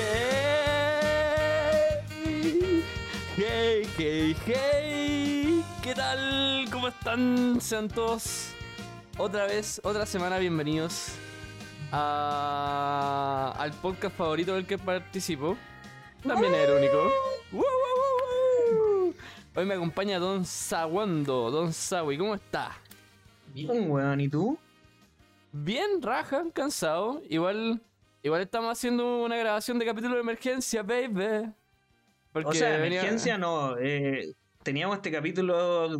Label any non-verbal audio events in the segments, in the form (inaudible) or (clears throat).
Hey, hey, hey, hey. ¿Qué tal? ¿Cómo están? Sean todos otra vez, otra semana bienvenidos a- al podcast favorito del que participo. También es el único. Hoy me acompaña Don Sawando. Don Sawi, ¿cómo está? Bien, weón, ¿y tú? Bien, raja, cansado. Igual, igual estamos haciendo una grabación de capítulo de emergencia, baby. Porque o sea, venía- emergencia no. eh, teníamos este capítulo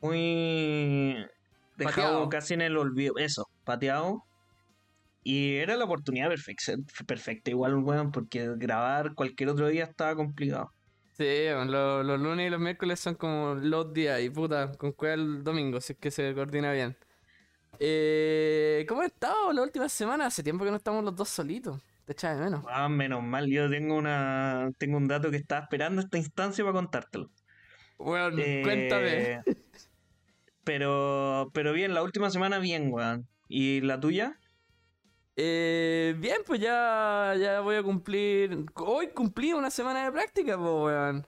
muy dejado Pateado. casi en el olvido. Eso, pateado. Y era la oportunidad perfecta, perfecta igual, weón, porque grabar cualquier otro día estaba complicado. Sí, bueno, lo- los lunes y los miércoles son como los días y puta, con cuál domingo, si es que se coordina bien. Eh, ¿Cómo has estado la última semana? Hace tiempo que no estamos los dos solitos. Te echaba de menos. Ah, menos mal, yo tengo una tengo un dato que estaba esperando esta instancia para contártelo. Bueno, Eh, cuéntame. (laughs) Pero, pero bien, la última semana bien, weón. ¿Y la tuya? Eh, bien, pues ya, ya voy a cumplir. Hoy cumplí una semana de práctica, pues, weón.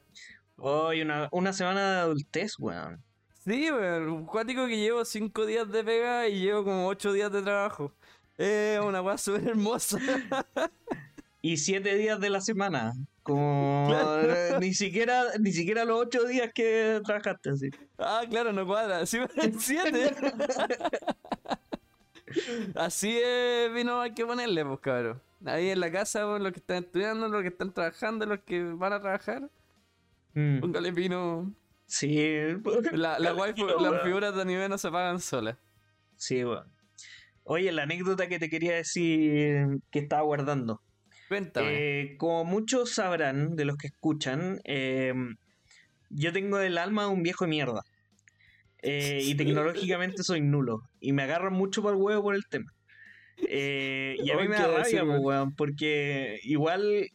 Hoy una, una semana de adultez, weón. Sí, weón. Un cuático que llevo cinco días de pega y llevo como ocho días de trabajo. Es una weá súper hermosa. (laughs) Y siete días de la semana. Como Claro. ni siquiera, ni siquiera los ocho días que trabajaste así. Ah, claro, no cuadra. Sí, en (laughs) siete. Así es, vino, hay que ponerle, pues, cabrón. Ahí en la casa, pues, los que están estudiando, los que están trabajando, los que van a trabajar, Mm, póngale vino. Sí. La, la waifu- las figuras de anime no se pagan solas. Sí, weón. Oye, la anécdota que te quería decir que estaba guardando. Cuéntame. Eh, como muchos sabrán de los que escuchan, eh, yo tengo el alma de un viejo de mierda. Eh, y (laughs) tecnológicamente soy nulo. Y me agarran mucho para el huevo por el tema. Eh, y a mí me da rabia, weón, porque igual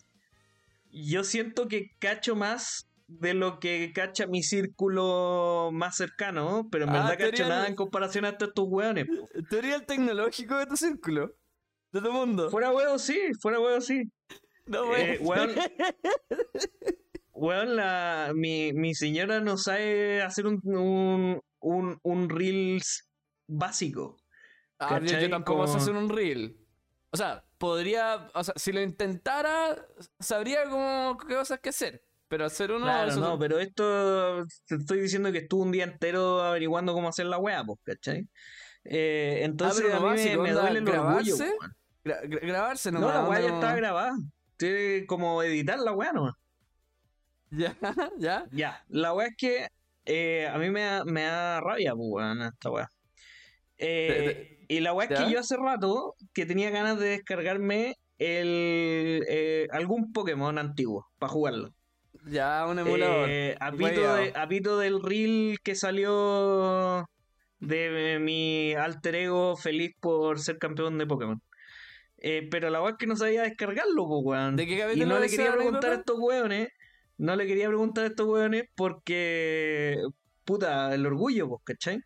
yo siento que cacho más de lo que cacha mi círculo más cercano, pero en Ah, verdad cacho nada en comparación a estos hueones. (laughs) Teoría el tecnológico de tu círculo. De tu mundo. Fuera huevo, sí, fuera huevo, sí. No, Eh, weón. (laughs) weón. La, mi, mi señora no sabe hacer un, un, un, un Reels básico. Ah, yo, yo tampoco sé Como- hacer un reel. O sea, podría. O sea, si lo intentara, sabría cómo qué cosas que hacer. Pero hacer uno. claro, no, pero esto te estoy diciendo que estuve un día entero averiguando cómo hacer la weá, pues, ¿cachai? Eh, entonces pero a mí me, básico, me onda, duele el orgullo. grabarse, gra- gra- grabarse No, nomás. la weá ya estaba grabada. Tiene como editar la weá nomás. (laughs) Ya, ya. Ya, la weá es que eh, a mí me da, me da rabia, pues, esta weá. Eh, y la weá es que yo hace rato que tenía ganas de descargarme el algún Pokémon antiguo para jugarlo. Ya, un emulador. Eh, a, pito Weyao. de- a pito del reel que salió de mi alter ego feliz por ser campeón de Pokémon. Eh, pero la weá es que no sabía descargarlo, pues, weón. ¿De qué Y no le quería preguntar a estos weones. No le quería preguntar a estos weones porque. Puta, el orgullo, pues, ¿cachai?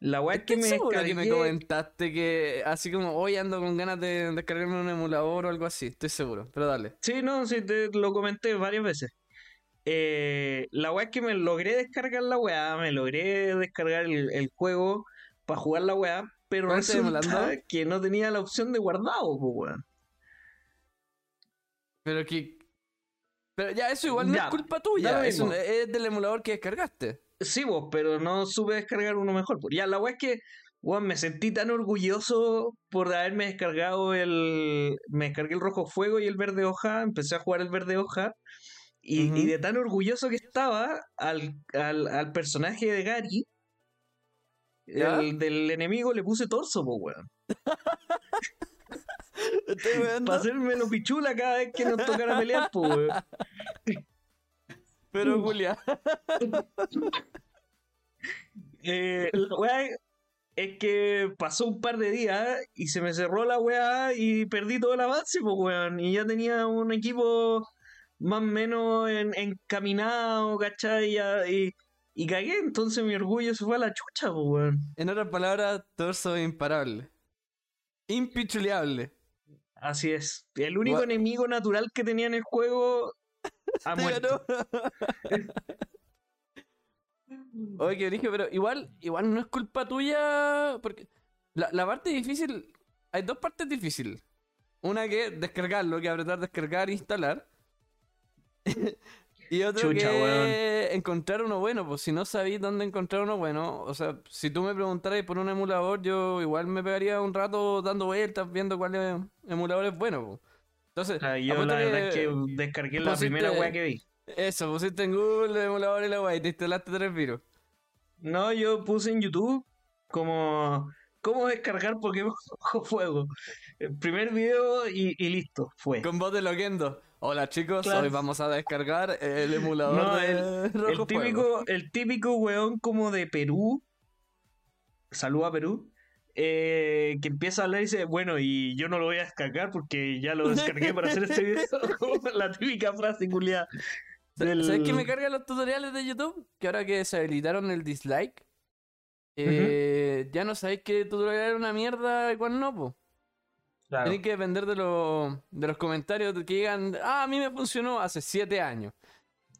La weá es que me que me comentaste que así como hoy ando con ganas de descargarme un emulador o algo así. Estoy seguro, pero dale. Sí, no, sí, te lo comenté varias veces. Eh, la weá es que me logré descargar la weá, me logré descargar el, el juego para jugar la weá, pero ¿Cuál estás resulta que no tenía la opción de guardado, pues, weón. Pero que. Pero ya, eso igual no Ya, es culpa tuya. Eso es del emulador que descargaste. Sí, vos, pero no supe descargar uno mejor. Ya, la weá es que, weón, me sentí tan orgulloso por haberme descargado el. Me descargué el rojo fuego y el verde hoja, empecé a jugar el verde hoja. Y, de tan orgulloso que estaba al, al, al personaje de Gary, el del enemigo, le puse torso, pues, weón. (laughs) Para hacerme lo pichula cada vez que nos tocara pelear, pues, weón. (laughs) Pero, Julia. (laughs) Eh, la weá es que pasó un par de días y se me cerró la weá y perdí todo el avance, pues weón. Y ya tenía un equipo más o menos en- encaminado, ¿cachai? Y, y cagué, entonces mi orgullo se fue a la chucha, pues weón. En otras palabras, torso imparable. Impichuleable. Así es. El único enemigo natural que tenía en el juego ha Te muerto. ganó. (laughs) Oye, que dije, pero igual, igual no es culpa tuya. Porque la, la parte difícil. Hay dos partes difíciles. Una que es descargarlo, que apretar descargar e instalar. (laughs) y otro Chucha, que encontrar uno bueno. Pues si no sabéis dónde encontrar uno bueno. O sea, si tú me preguntaras por un emulador, yo igual me pegaría un rato dando vueltas, viendo cuál emulador es bueno. pues. Entonces, Ah, yo la verdad es que descargué la pusiste- primera weá que vi. Eso, pusiste en Google el emulador y la wey, y te instalaste tres virus. No, yo puse en YouTube como cómo descargar Pokémon (laughs) Rojo Fuego. El primer video y, y listo, fue. Con voz de Loquendo. Hola chicos, Claro. hoy vamos a descargar el (laughs) emulador No, de El Rojo Fuego. típico, el típico weón como de Perú, saluda a Perú, eh, que empieza a hablar y dice, bueno, y yo no lo voy a descargar porque ya lo descargué para hacer este video. (laughs) (laughs) La típica frase culiada. Del- ¿Sabes qué me cargan los tutoriales de YouTube? Que ahora que se habilitaron el dislike, eh, ya no sabéis qué tutorial era una mierda y cuál no, po. Claro. Tenéis que depender de, los de los comentarios que digan, ah, a mí me funcionó hace 7 años.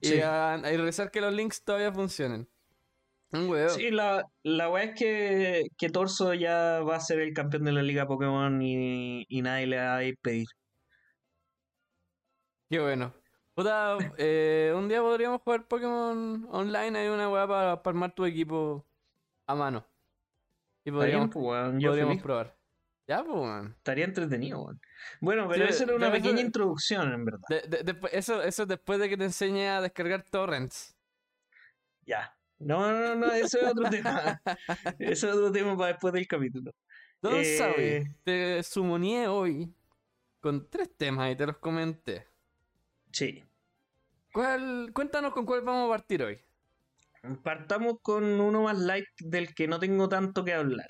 Y, Sí. y revisar que los links todavía funcionen. Sí, la, la weá es que, que Torso ya va a ser el campeón de la Liga Pokémon y, y nadie le va a impedir. Qué bueno. Puta, eh, un día podríamos jugar Pokémon online. Hay una weá para armar tu equipo a mano. Y podríamos, pues, podríamos probar. Ya, pues, weón. Estaría entretenido, weón. Bueno, pero Sí, esa era una eso- pequeña introducción, en verdad. De- eso, eso es después de que te enseñe a descargar torrents. Ya. No, no, no, eso es otro tema. (laughs) Eso es otro tema para después del capítulo. Don Eh, Sabi, te sumonié hoy con tres temas y te los comenté. Sí. ¿Cuál, cuéntanos con cuál vamos a partir hoy. Partamos con uno más light del que no tengo tanto que hablar.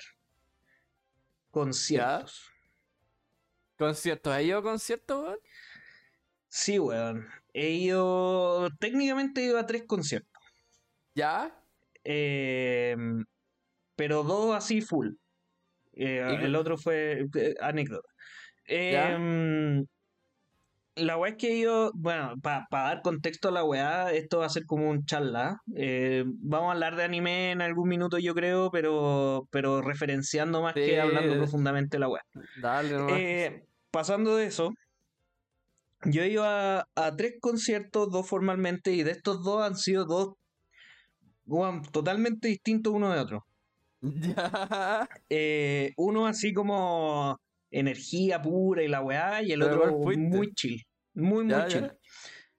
Conciertos. ¿Conciertos? ¿Has ido a conciertos, weón? Sí, weón. He ido. Técnicamente he ido a tres conciertos. ¿Ya? Eh, pero dos así full. Eh, ¿Y cu- el otro fue eh, anécdota. Eh, la weá es que yo, bueno, para dar contexto a la weá, esto va a ser como un charla. eh, vamos a hablar de anime en algún minuto, yo creo, pero, pero referenciando más Sí. que hablando profundamente la weá. Dale, nomás. Pasando de eso, yo he ido a, a tres conciertos, dos formalmente, y de estos dos han sido dos weón, totalmente distintos uno de otro. (laughs) Ya. Eh, uno así como energía pura y la weá, y el ¿Pero otro muy chill. Muy, muy Ya, chill. ya.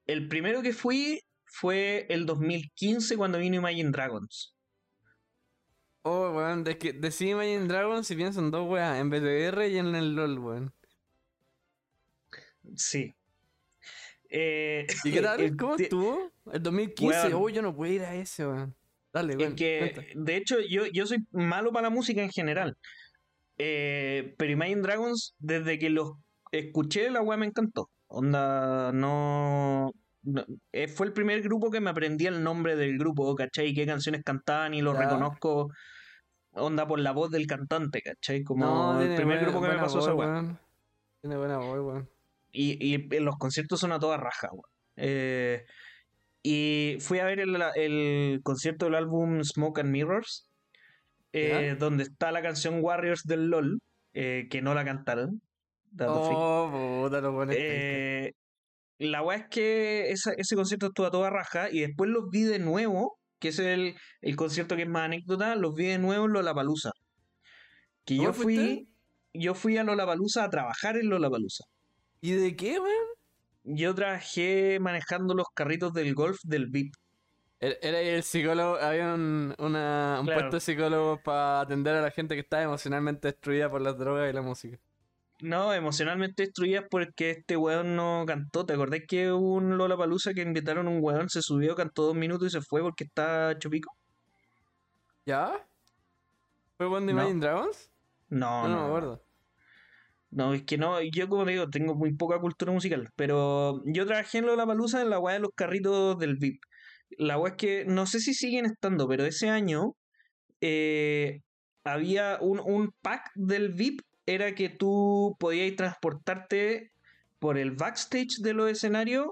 El primero que fui fue el 2015 cuando vino Imagine Dragons. Oh, weón, de que decí Imagine Dragons y pienso en dos weas, en BTR y en el LOL, weón. Sí. Eh, ¿Y qué (laughs) tal? ¿Cómo estuvo? El 2015, Weón. oh, yo no puedo ir a ese, weón. Dale, Es weón. que, cuenta. de hecho, yo, yo soy malo para la música en general. Eh, pero Imagine Dragons, desde que los escuché, la weá me encantó. Onda, no. no- eh, fue el primer grupo que me aprendí el nombre del grupo, ¿cachai? Qué canciones cantaban y Ya. reconozco. Onda por la voz del cantante, ¿cachai? Como No, el primer buena- grupo que me pasó voz, esa weá. Tiene buena voz, weón. Y, y en los conciertos son a toda raja, weón. Eh, y fui a ver el, el concierto del álbum Smoke and Mirrors, eh, donde está la canción Warriors del LOL, eh, que no la cantaron. Oh, puta, weones. Eh, la weá es que esa- ese concierto estuvo a toda raja y después los vi de nuevo, que es el, el concierto que es más anécdota, los vi de nuevo en Lollapalooza. Que yo ¿Dónde fui, fuiste? yo fui a Lollapalooza a trabajar en Lollapalooza. ¿Y de qué, weón? Yo trabajé manejando los carritos del golf del VIP. Era era el psicólogo, había un, una- un Claro. puesto de psicólogo para atender a la gente que estaba emocionalmente destruida por las drogas y la música. No, emocionalmente destruidas porque este weón no cantó. ¿Te acordás que hubo un Lollapalooza que invitaron a un weón, se subió, cantó dos minutos y se fue porque está chupico? ¿Ya? ¿Fue One No. Imagine Dragons? No, No, no, no me acuerdo. No, es que no, yo como te digo, tengo muy poca cultura musical, pero yo trabajé en Lollapalooza en la weá de los carritos del VIP. La weá es que no sé si siguen estando, pero ese año eh, había un, un pack del VIP era que tú podías transportarte por el backstage de los escenarios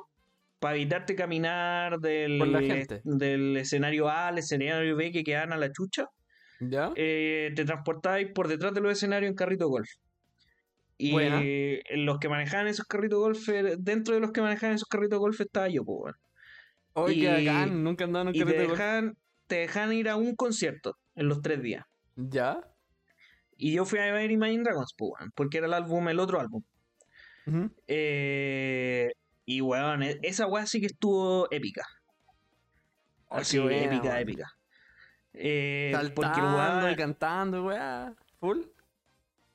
para evitarte caminar del, la del escenario A al escenario B que quedan a la chucha. ¿Ya? eh, te transportabais por detrás de los escenarios en carrito golf. Y Buena. los que manejaban esos carritos golf, dentro de los que manejaban esos carritos golf estaba yo, pues, weón. Oye, qué y- bacán, nunca andaba en un Y te golf. dejan, te dejan ir a un concierto en los tres días. ¿Ya? Y yo fui a ver Imagine Dragons, pues, weón, porque era el álbum, el otro álbum. Eh, y weón, e- esa weá sí que estuvo épica. Oh, Así, qué buena, épica, weón. épica. Eh, porque Saltando weón- y cantando, weá. Full.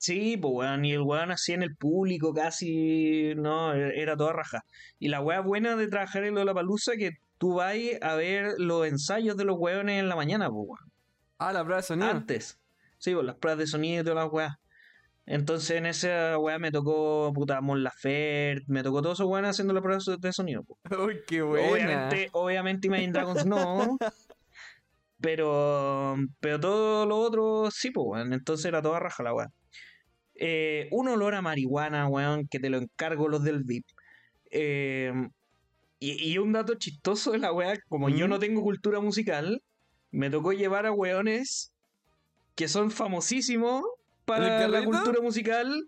Sí, pues weón, y el weón así en el público casi, no, e- era toda raja. Y la weá buena de trabajar en Lollapalooza que tú vas a ver los ensayos de los weones en la mañana, pues weón. Ah, la prueba de sonido. Antes. Sí, pues las pruebas de sonido y todas las weas. Entonces en esa weá me tocó, puta, Mon Laferte, me tocó todos esos weones haciendo las pruebas de sonido. pues. Uy, qué buena. Obviamente, obviamente Imagine Dragons no. (laughs) Pero, pero todo lo otro sí, pues, weón. Entonces era toda raja la weá. Eh, un olor a marihuana, weón, que te lo encargo los del VIP. Eh, y, y un dato chistoso de la weá, como yo no tengo cultura musical, me tocó llevar a weones que son famosísimos para ¿El la cultura musical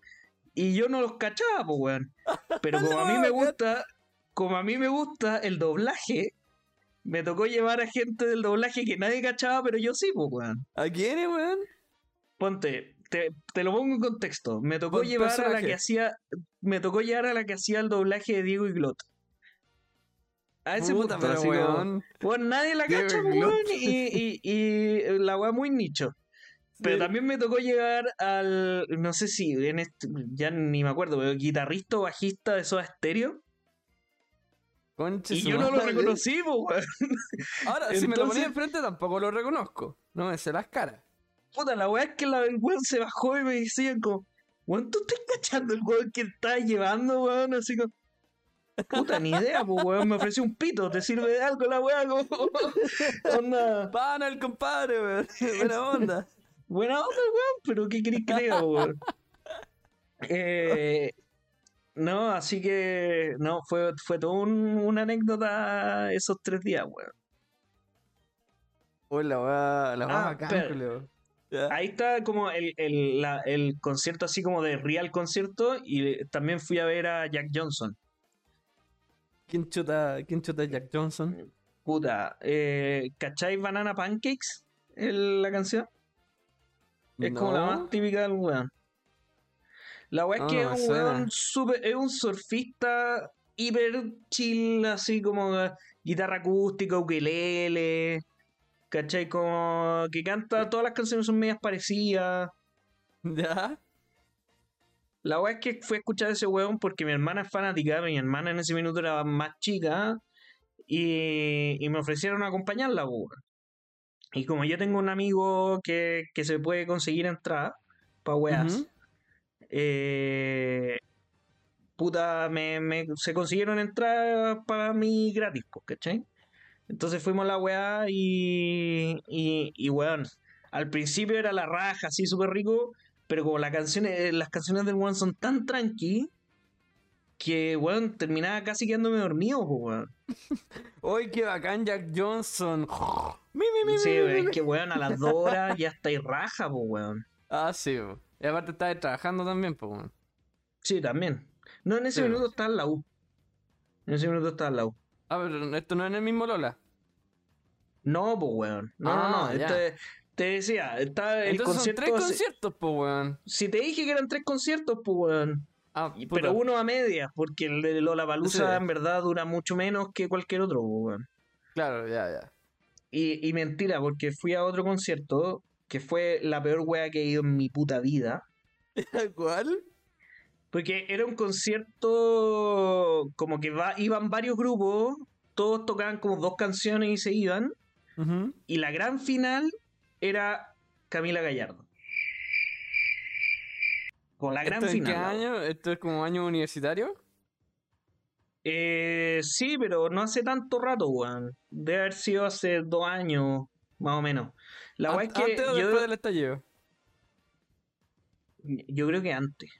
y yo no los cachaba, pues, weón. Pero (laughs) como a mí me gusta, como a mí me gusta el doblaje, me tocó llevar a gente del doblaje que nadie cachaba, pero yo sí, pues, weón. ¿A quién es, weón? Ponte, te, te lo pongo en contexto. Me tocó llevar a la que hacía, me tocó llevar a la que hacía el doblaje de Diego Iglot. A ese Puta, punto, así como- weón. Bueno, nadie la Diego cacha, weón, y, y, y la weá muy nicho. (laughs) Pero Sí. también me tocó llegar al, no sé si, en este, ya ni me acuerdo, pero guitarrista o bajista de Soda Stereo. Conche Y yo no lo reconocí, weón. Ahora, si me lo ponía enfrente tampoco lo reconozco. No me sé las caras. Puta, la weá es que la, el weón se bajó y me decían como, weón, ¿tú estás cachando el weón que estás llevando, weón? Así como, puta, ni idea, pues weón, me ofreció un pito, ¿te sirve de algo la weá? Como, (laughs) onda, Pana el compadre, weón. (laughs) Buena onda. buena onda, weón, pero ¿qué querés que weón? Eh, no, así que, no, fue, fue toda un- una anécdota esos tres días, weón. Uy, la weá, la weá Ah, bacán, espera. Ahí está como el, el, la- el concierto así como de real concierto y también fui a ver a Jack Johnson. ¿Quién chuta, quién chuta Jack Johnson? Puta, eh, ¿cachai Banana Pancakes? El- la canción. Es como la más típica del weón. La weá es que es un weón suena. súper- es un surfista hiper chill, así como eh, guitarra acústica, ukelele, ¿cachai? Como que canta, todas las canciones son medias parecidas. ¿Ya? La weá es que fui a escuchar a ese weón porque mi hermana es fanática, mi hermana en ese minuto era más chica y, y me ofrecieron acompañarla, weón. Y como yo tengo un amigo que, que se puede conseguir entrada para weas, eh, puta, me, me- se consiguieron entradas para mí gratis, ¿cachai? Entonces fuimos a la weá y, y, y weón, al principio era la raja, así súper rico, pero como la canción, eh, las canciones del weón son tan tranqui que weón terminaba casi quedándome dormido, pues weón. (laughs) Uy, qué bacán Jack Johnson. (laughs) Mi, mi, mi, Sí, es que weón a las dos (laughs) horas ya está ahí raja, pues weón. Ah, sí, bo. Y aparte estaba trabajando también, pues, weón. Sí, también. No, en ese Sí, minuto estaba en la U. En ese minuto estaba en la U. Ah, pero esto no es en el mismo Lola. No, pues weón. No, no, Ah, no. Este- te decía, está el Entonces concierto. son tres conciertos, pues, weón. Si te dije que eran tres conciertos, pues weón. Ah. Pero uno a medias, porque el de Lollapalooza Sí. en verdad dura mucho menos que cualquier otro, pues, weón. Claro, ya, ya. Y, y mentira, porque fui a otro concierto que fue la peor wea que he ido en mi puta vida. (laughs) ¿Cuál? Porque era un concierto como que va, iban varios grupos, todos tocaban como dos canciones y se iban. Y la gran final era Camila Gallardo. Con la gran ¿Esto en final. qué año? ¿Esto es como año universitario? Eh, sí, pero no hace tanto rato, weón. Debe haber sido hace dos años, más o menos. La weá es Ant- que ¿Antes o yo- después del estallido? Yo creo que antes.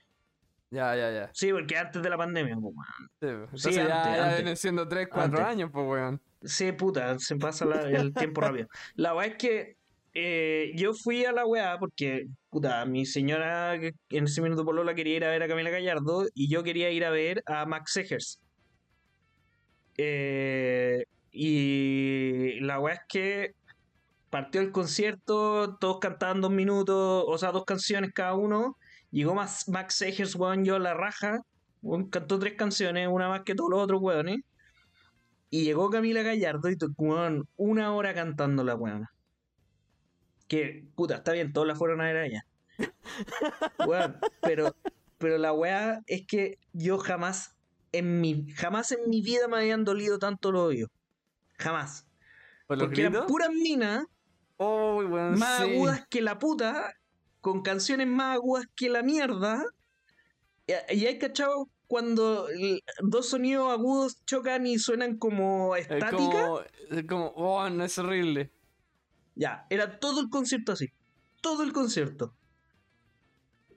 Ya, ya, ya. Sí, porque antes de la pandemia, pues, weón. Sí, ya, antes, ya vienen siendo 3, 4 Antes. años, pues, weón. Sí, puta, se pasa la- el (laughs) tiempo rápido. La weá es que eh, yo fui a la weá porque, puta, mi señora en ese minuto polola quería ir a ver a Camila Gallardo y yo quería ir a ver a Max Segers. Eh, y la weá es que partió el concierto, todos cantaban dos minutos, o sea, dos canciones cada uno. Llegó Max, Max Segers, weón, yo a la raja. weón, cantó tres canciones, una más que todos los otros weones. Y llegó Camila Gallardo y tocó weón, una hora cantando la weona. Que, puta, está bien, todos la fueron a ver a ella. (laughs) Weón, pero, pero la weá es que yo jamás en mi, jamás en mi vida me habían dolido tanto los oídos. Jamás. ¿Por los Porque eran gritos? puras minas Oh, weón, más sí. agudas que la puta, con canciones más agudas que la mierda. Y, hay cachado cuando dos sonidos agudos chocan y suenan como Es estática. como, como, oh, no es horrible. Ya, era todo el concierto así. Todo el concierto.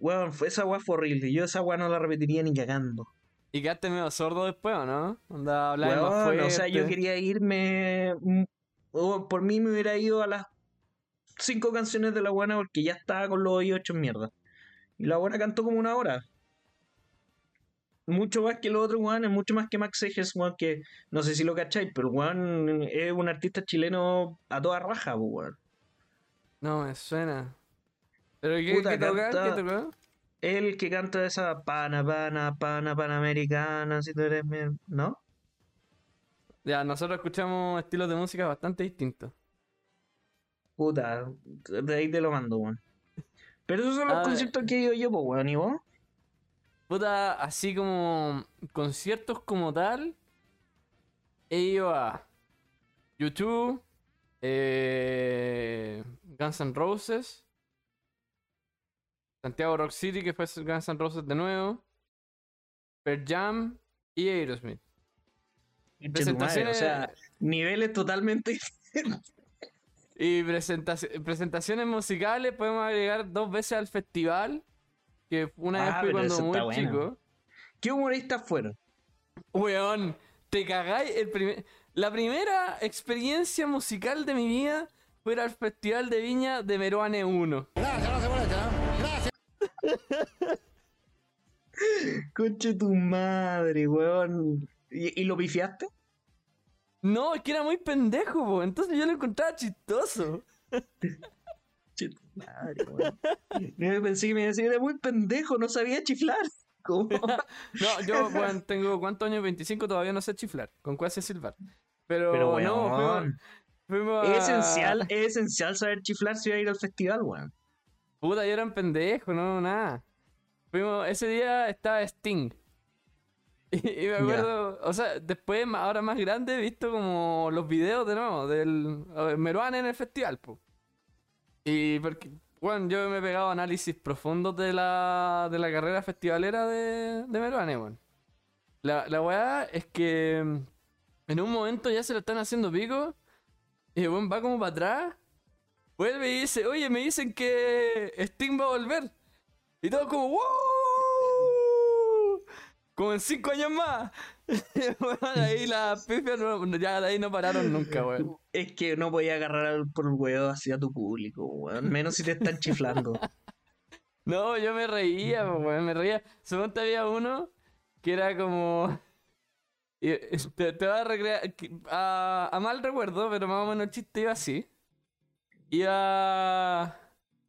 Weón, fue- esa weá fue horrible. Yo esa weá no la repetiría ni cagando. ¿Y quedaste medio sordo después o no? Onda, más fuerte. o sea, yo quería irme. mm, o por mí me hubiera ido a las cinco canciones de la buena porque ya estaba con los oídos hechos mierda. Y la buena cantó como una hora. Mucho más que los otros weones, mucho más que Max Eges, weón, que no sé si lo cacháis, pero weón es un artista chileno a toda raja, po, weón. No, me suena. ¿Pero qué, Puta, qué toca? canta- ¿Qué toca? El que canta esa pana, pana, pana, panamericana, si tú eres mi... ¿No? Ya, nosotros escuchamos estilos de música bastante distintos. Puta, de ahí te lo mando, weón. Pero esos son los A ver. conciertos que he ido yo, pues, weón, ¿y vos? Puta, así como conciertos como tal, he ido a YouTube, eh, Guns N' Roses, Santiago Rock City, que fue Guns N' Roses de nuevo, Per Jam y Aerosmith. Tu madre, o sea, niveles totalmente... (laughs) Y presentaci- presentaciones musicales podemos agregar dos veces al festival. Que una vez Ah, fui pero cuando muy bueno. chico. ¿Qué humoristas fueron? Weón, te cagáis. El primer- La primera experiencia musical de mi vida fue ir al Festival de Viña de Meruane 1. (laughs) Conche tu madre, weón. ¿Y, y lo pifiaste? No, es que era muy pendejo, po. entonces yo lo encontraba chistoso. Madre, weón. Yo pensé que me decía, era muy pendejo, no sabía chiflar. (laughs) ¿Cómo? (laughs) No, yo, weón, tengo ¿cuántos años? 25, todavía no sé chiflar. ¿Con cuál sé silbar? Pero, Pero, no, fuimos, weón, es esencial, es esencial saber chiflar si va a ir al festival, weón. Puta, yo era un pendejo, no, nada. Fuimos, ese día estaba Sting. Y, (laughs) y me acuerdo, o sea, después, ahora más grande, he visto como los videos de nuevo del ver, Meruane en el festival, po. Y porque, bueno, yo me he pegado análisis profundos de la, de la carrera festivalera de, de Meruane, weón. La, la weá es que mm, en un momento ya se lo están haciendo pico y el weón va como para atrás, vuelve y dice, oye, me dicen que Sting va a volver. Y todo como, ¡wow! Como en cinco años más. (laughs) Weón, ahí (laughs) las pifias no- ya de ahí no pararon nunca, weón. Es que no podía agarrar por el huevo hacia tu público, weón. Menos si te están chiflando. (laughs) No, yo me reía, weón, me reía. Suponte había uno que era como. Te, te va a recrear. que- A, a mal recuerdo, pero más o menos el chiste iba así. Iba.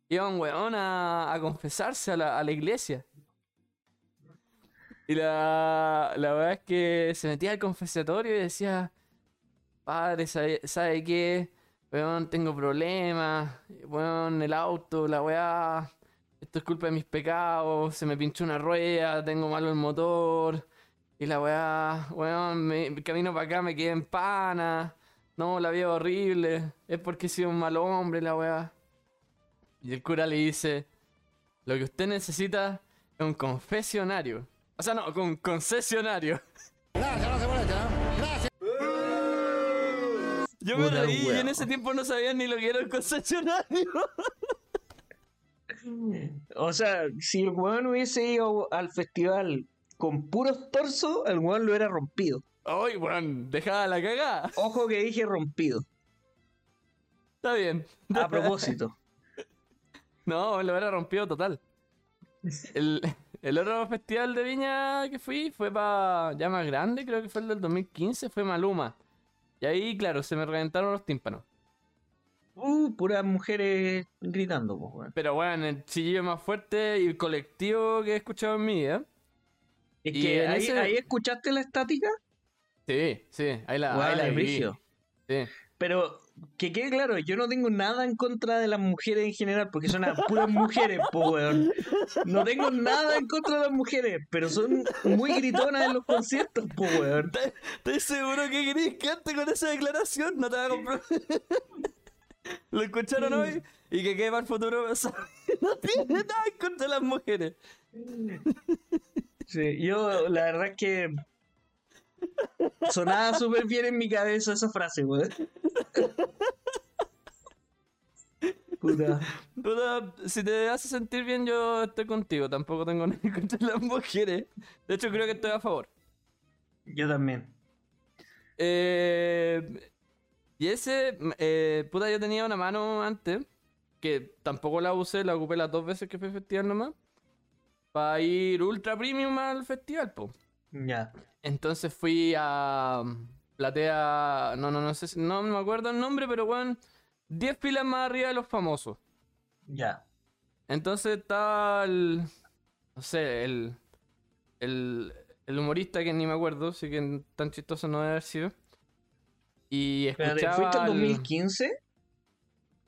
Iba un weón a, a confesarse a la, a la iglesia. Y la, la verdad es que se metía al confesatorio y decía: Padre, ¿sabe, qué? Weón, tengo problemas. Weón, el auto, la weá. Esto es culpa de mis pecados. Se me pinchó una rueda, tengo malo el motor. Y la weá, weón, me, camino para acá, me quedé en pana. No, la vida horrible. Es porque he sido un mal hombre, la weá. Y el cura le dice: Lo que usted necesita es un confesionario. O sea, no, con concesionario. Yo me reí y en ese tiempo no sabía ni lo que era el concesionario. O sea, si el weón hubiese ido al festival con puros torsos, el weón lo hubiera rompido. Ay, weón, dejaba la cagada. Ojo que dije rompido. Está bien. A propósito. (laughs) No, lo hubiera rompido total. El, el otro festival de viña que fui fue para ya más grande, creo que fue el del 2015, fue Maluma. Y ahí, claro, se me reventaron los tímpanos. Uh, puras mujeres gritando, pues, weón. Pero bueno, el chillido más fuerte y colectivo que he escuchado en mi vida. Es Y que ahí, ese- ahí escuchaste la estática. Sí, sí, ahí la, Weón, ahí la es vi. brígido. Sí. Pero que quede claro, yo no tengo nada en contra de las mujeres en general, porque son las puras mujeres, po, weón. No tengo nada en contra de las mujeres, pero son muy gritonas en los conciertos, po, weón. ¿Estás- ¿Estoy seguro que queréis que antes con esa declaración no te va a comprar? Lo escucharon hoy y que quede para el futuro. (laughs) No tiene nada en contra de las mujeres. Sí, yo la verdad es que sonaba súper bien en mi cabeza esa frase, weón. Puta. Puta, si te hace sentir bien, yo estoy contigo. Tampoco tengo (laughs) nada contra las mujeres. De hecho, creo que estoy a favor. Yo también. Eh, y ese, eh, puta, yo tenía una mano antes, que tampoco la usé, la ocupé las dos veces que fui al festival nomás, para ir ultra premium al festival, po. Ya. Entonces fui a Platea, no, no, no sé, si- no me acuerdo el nombre, pero weón, 10 filas más arriba de los famosos. Ya. Entonces estaba el, no sé, el, el, el humorista que ni me acuerdo, así que tan chistoso no debe haber sido. Y escuchaba ¿fuiste en al- 2015?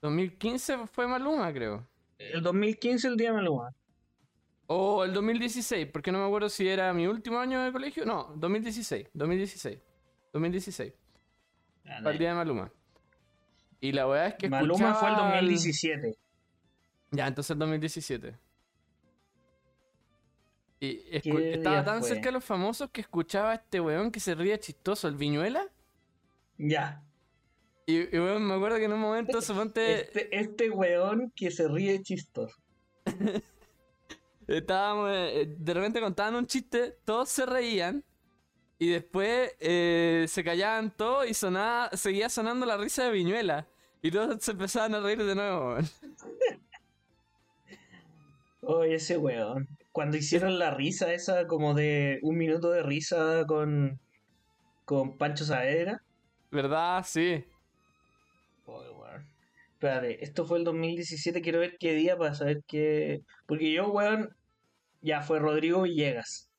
2015 fue Maluma, creo. El 2015 el día de Maluma. O el 2016, porque no me acuerdo si era mi último año de colegio. No, 2016, 2016. 2016, para el día de Maluma. Y la weá es que Maluma fue el escuchaba al- 2017. Ya, entonces el 2017. Y escu- ¿Qué estaba tan fue? cerca de los famosos que escuchaba a este weón que se ría chistoso, el Viñuela. Ya. Y, y weón, me acuerdo que en un momento suponte Este, este weón que se ríe chistoso. (laughs) estábamos, eh, de repente contaban un chiste, todos se reían. Y después eh, se callaban todos y sonaba, seguía sonando la risa de Viñuela. Y todos se empezaban a reír de nuevo. Oh, ese weón. Cuando hicieron la risa esa, como de un minuto de risa con, con Pancho Saavedra. ¿Verdad? Sí. Espérate, esto fue el 2017, quiero ver qué día para saber qué... Porque yo, weón, ya fue Rodrigo Villegas.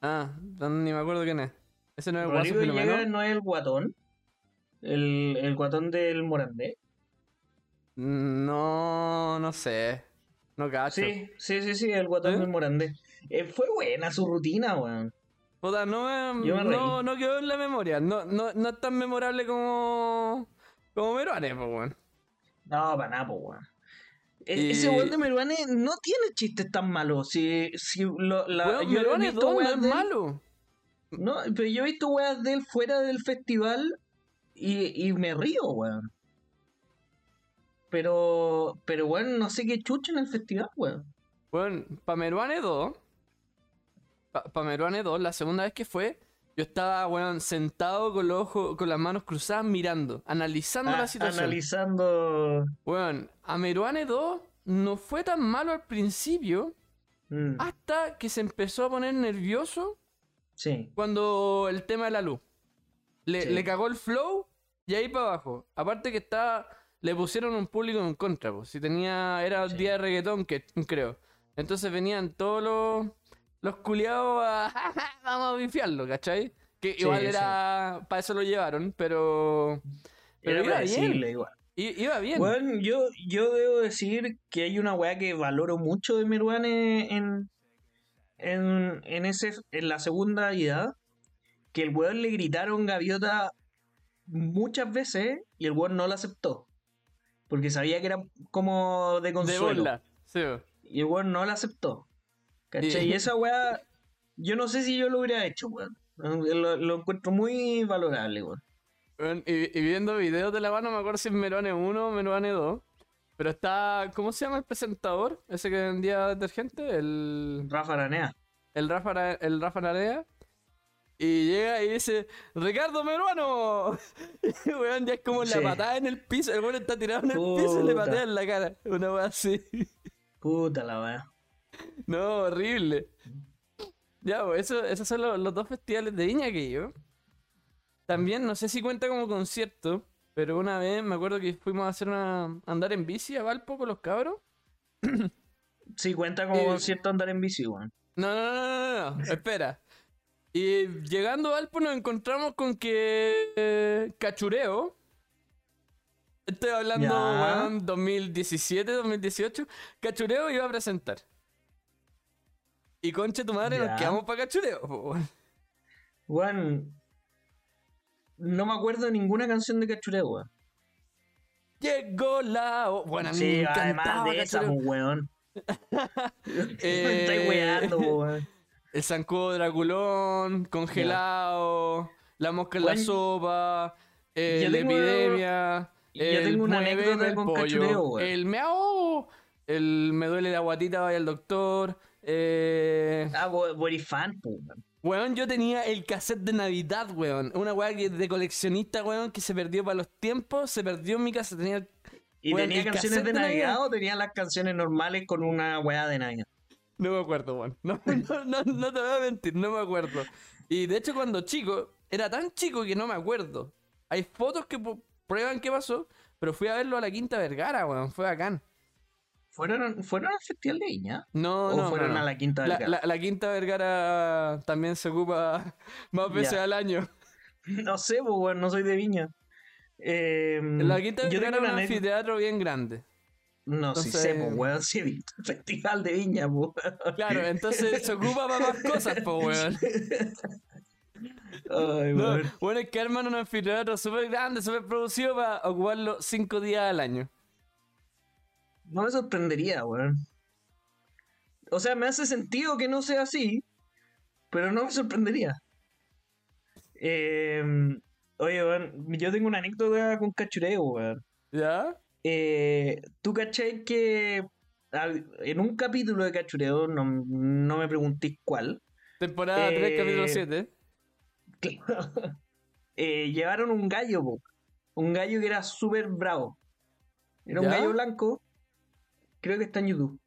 Ah, ni me acuerdo quién es. Ese no es el Guaso Rodrigo Filomeno. Villegas no es el guatón. El, el guatón del Morandé. No, no sé. No cacho. Sí, sí, sí, sí, el guatón ¿Eh? del Morandé. Eh, fue buena su rutina, weón. Puta, no me, no, no quedó en la memoria. No, no, no es tan memorable como. como Meruane, pues, weón. No, para nada, po, weón. E- Y- Ese weón de Meruane no tiene chistes tan malos. Si, si lo, la, Weón, yo he Meruane visto 2 no weas es malo. No, pero yo he visto weas de él fuera del festival y, y me río, weón. Pero, pero weón, no sé qué chucha en el festival, weón. Weón, pa' Meruane 2. Pa, pa Meruane 2, la segunda vez que fue, yo estaba, weón, sentado con los ojos, con las manos cruzadas mirando, analizando Ah, la situación. analizando. Weón, a Meruane 2 no fue tan malo al principio, Mm, hasta que se empezó a poner nervioso sí, cuando el tema de la luz. Le, Sí. le cagó el flow y ahí para abajo. Aparte que estaba. Le pusieron un público en contra, pues. Si tenía. Era el Sí. día de reggaetón, que creo. Entonces venían todos los. Los culiados a. (laughs) Vamos a bifiarlo, ¿cachai? Que igual sí. era. Para eso lo llevaron, pero. Pero era iba bien. igual. i- Iba bien. Bueno, yo, yo debo decir que hay una weá que valoro mucho de Meruane en, en, en, ese, en la segunda ida. Que el weón le gritaron gaviota muchas veces y el weón no la aceptó. Porque sabía que era como de de consuelo. bola. Sí, weón. y el weón no la aceptó. ¿Cachai? Y- esa weá, yo no sé si yo lo hubiera hecho, weón. Lo, lo encuentro muy valorable, weón. Y, y viendo videos de la mano, me acuerdo si es Meruane 1 o Meruane 2. Pero está. ¿Cómo se llama el presentador? Ese que vendía detergente. El. Rafa Aranea. El Rafa, el Rafa Narea. Y llega y dice: ¡Ricardo Meruano! (laughs) Y weón, ya es como Sí. la patada en el piso. El weón está tirado en el piso y le patea en la cara. Una weá así. Puta la weá. No, horrible. Ya, pues eso, esos son los, los dos festivales de viña que yo. También, no sé si cuenta como concierto, pero una vez me acuerdo que fuimos a hacer una andar en bici a Valpo con los cabros. (clears throat) Sí, cuenta como Eh, concierto andar en bici, weón. No, no, no, no, no, espera. Y llegando a Valpo nos encontramos con que eh, Cachureo. Estoy hablando, weón, 2017, 2018. Cachureo iba a presentar. Y concha tu madre, Ya. nos quedamos para Cachureo. weón. No me acuerdo de ninguna canción de Cachureo, weón. Llegó la. Bueno, me Sí, además de esa, pues, weón. (laughs) (laughs) Eh, estáis weando, weón. El zancudo Draculón, congelado, la mosca en la sopa, eh, la tengo- epidemia, yo el tengo una anécdota con pollo, cachureo, weón. el me ahogo, el me duele la guatita, vaya al doctor. Eh... Ah, eres fan, weón. Yo tenía el cassette de Navidad, weón. Una weá de coleccionista, weón, que se perdió para los tiempos, se perdió en mi casa. Tenía ¿Y Weón, tenía canciones de Navidad Navidad. o tenía las canciones normales con una weá de Navidad? No me acuerdo, weón. (laughs) No, no, no, no te voy a mentir, no me acuerdo. Y de hecho, cuando chico, era tan chico que no me acuerdo. Hay fotos que prueban qué pasó, pero fui a verlo a la Quinta Vergara, weón. Fue bacán. ¿Fueron, ¿fueron al Festival de Viña? No, ¿O no, fueron no, a la Quinta Vergara? la- la Quinta Vergara también se ocupa (laughs) más veces al año. (laughs) No sé, pues, weón, no soy de Viña. Eh, La Quinta Vergara es un anfiteatro bien grande. No, sí entonces- sé, pues, weón, sí he visto el Festival de Viña, pues. Claro, entonces se ocupa para más cosas, po, (laughs) weón. Ay, No, bueno, es que arman un anfiteatro súper grande, súper producido para ocuparlo cinco días al año. No me sorprendería, weón. O sea, me hace sentido que no sea así, pero no me sorprendería. Eh, oye, weón, yo tengo una anécdota con cachureo, weón. ¿Ya? Eh, ¿Tú cachai que en un capítulo de cachureo, no, no me preguntéis cuál, Temporada 3, Eh, capítulo 7. (laughs) eh, llevaron un gallo, po. un gallo que era súper bravo. Era un gallo blanco, creo que está en YouTube.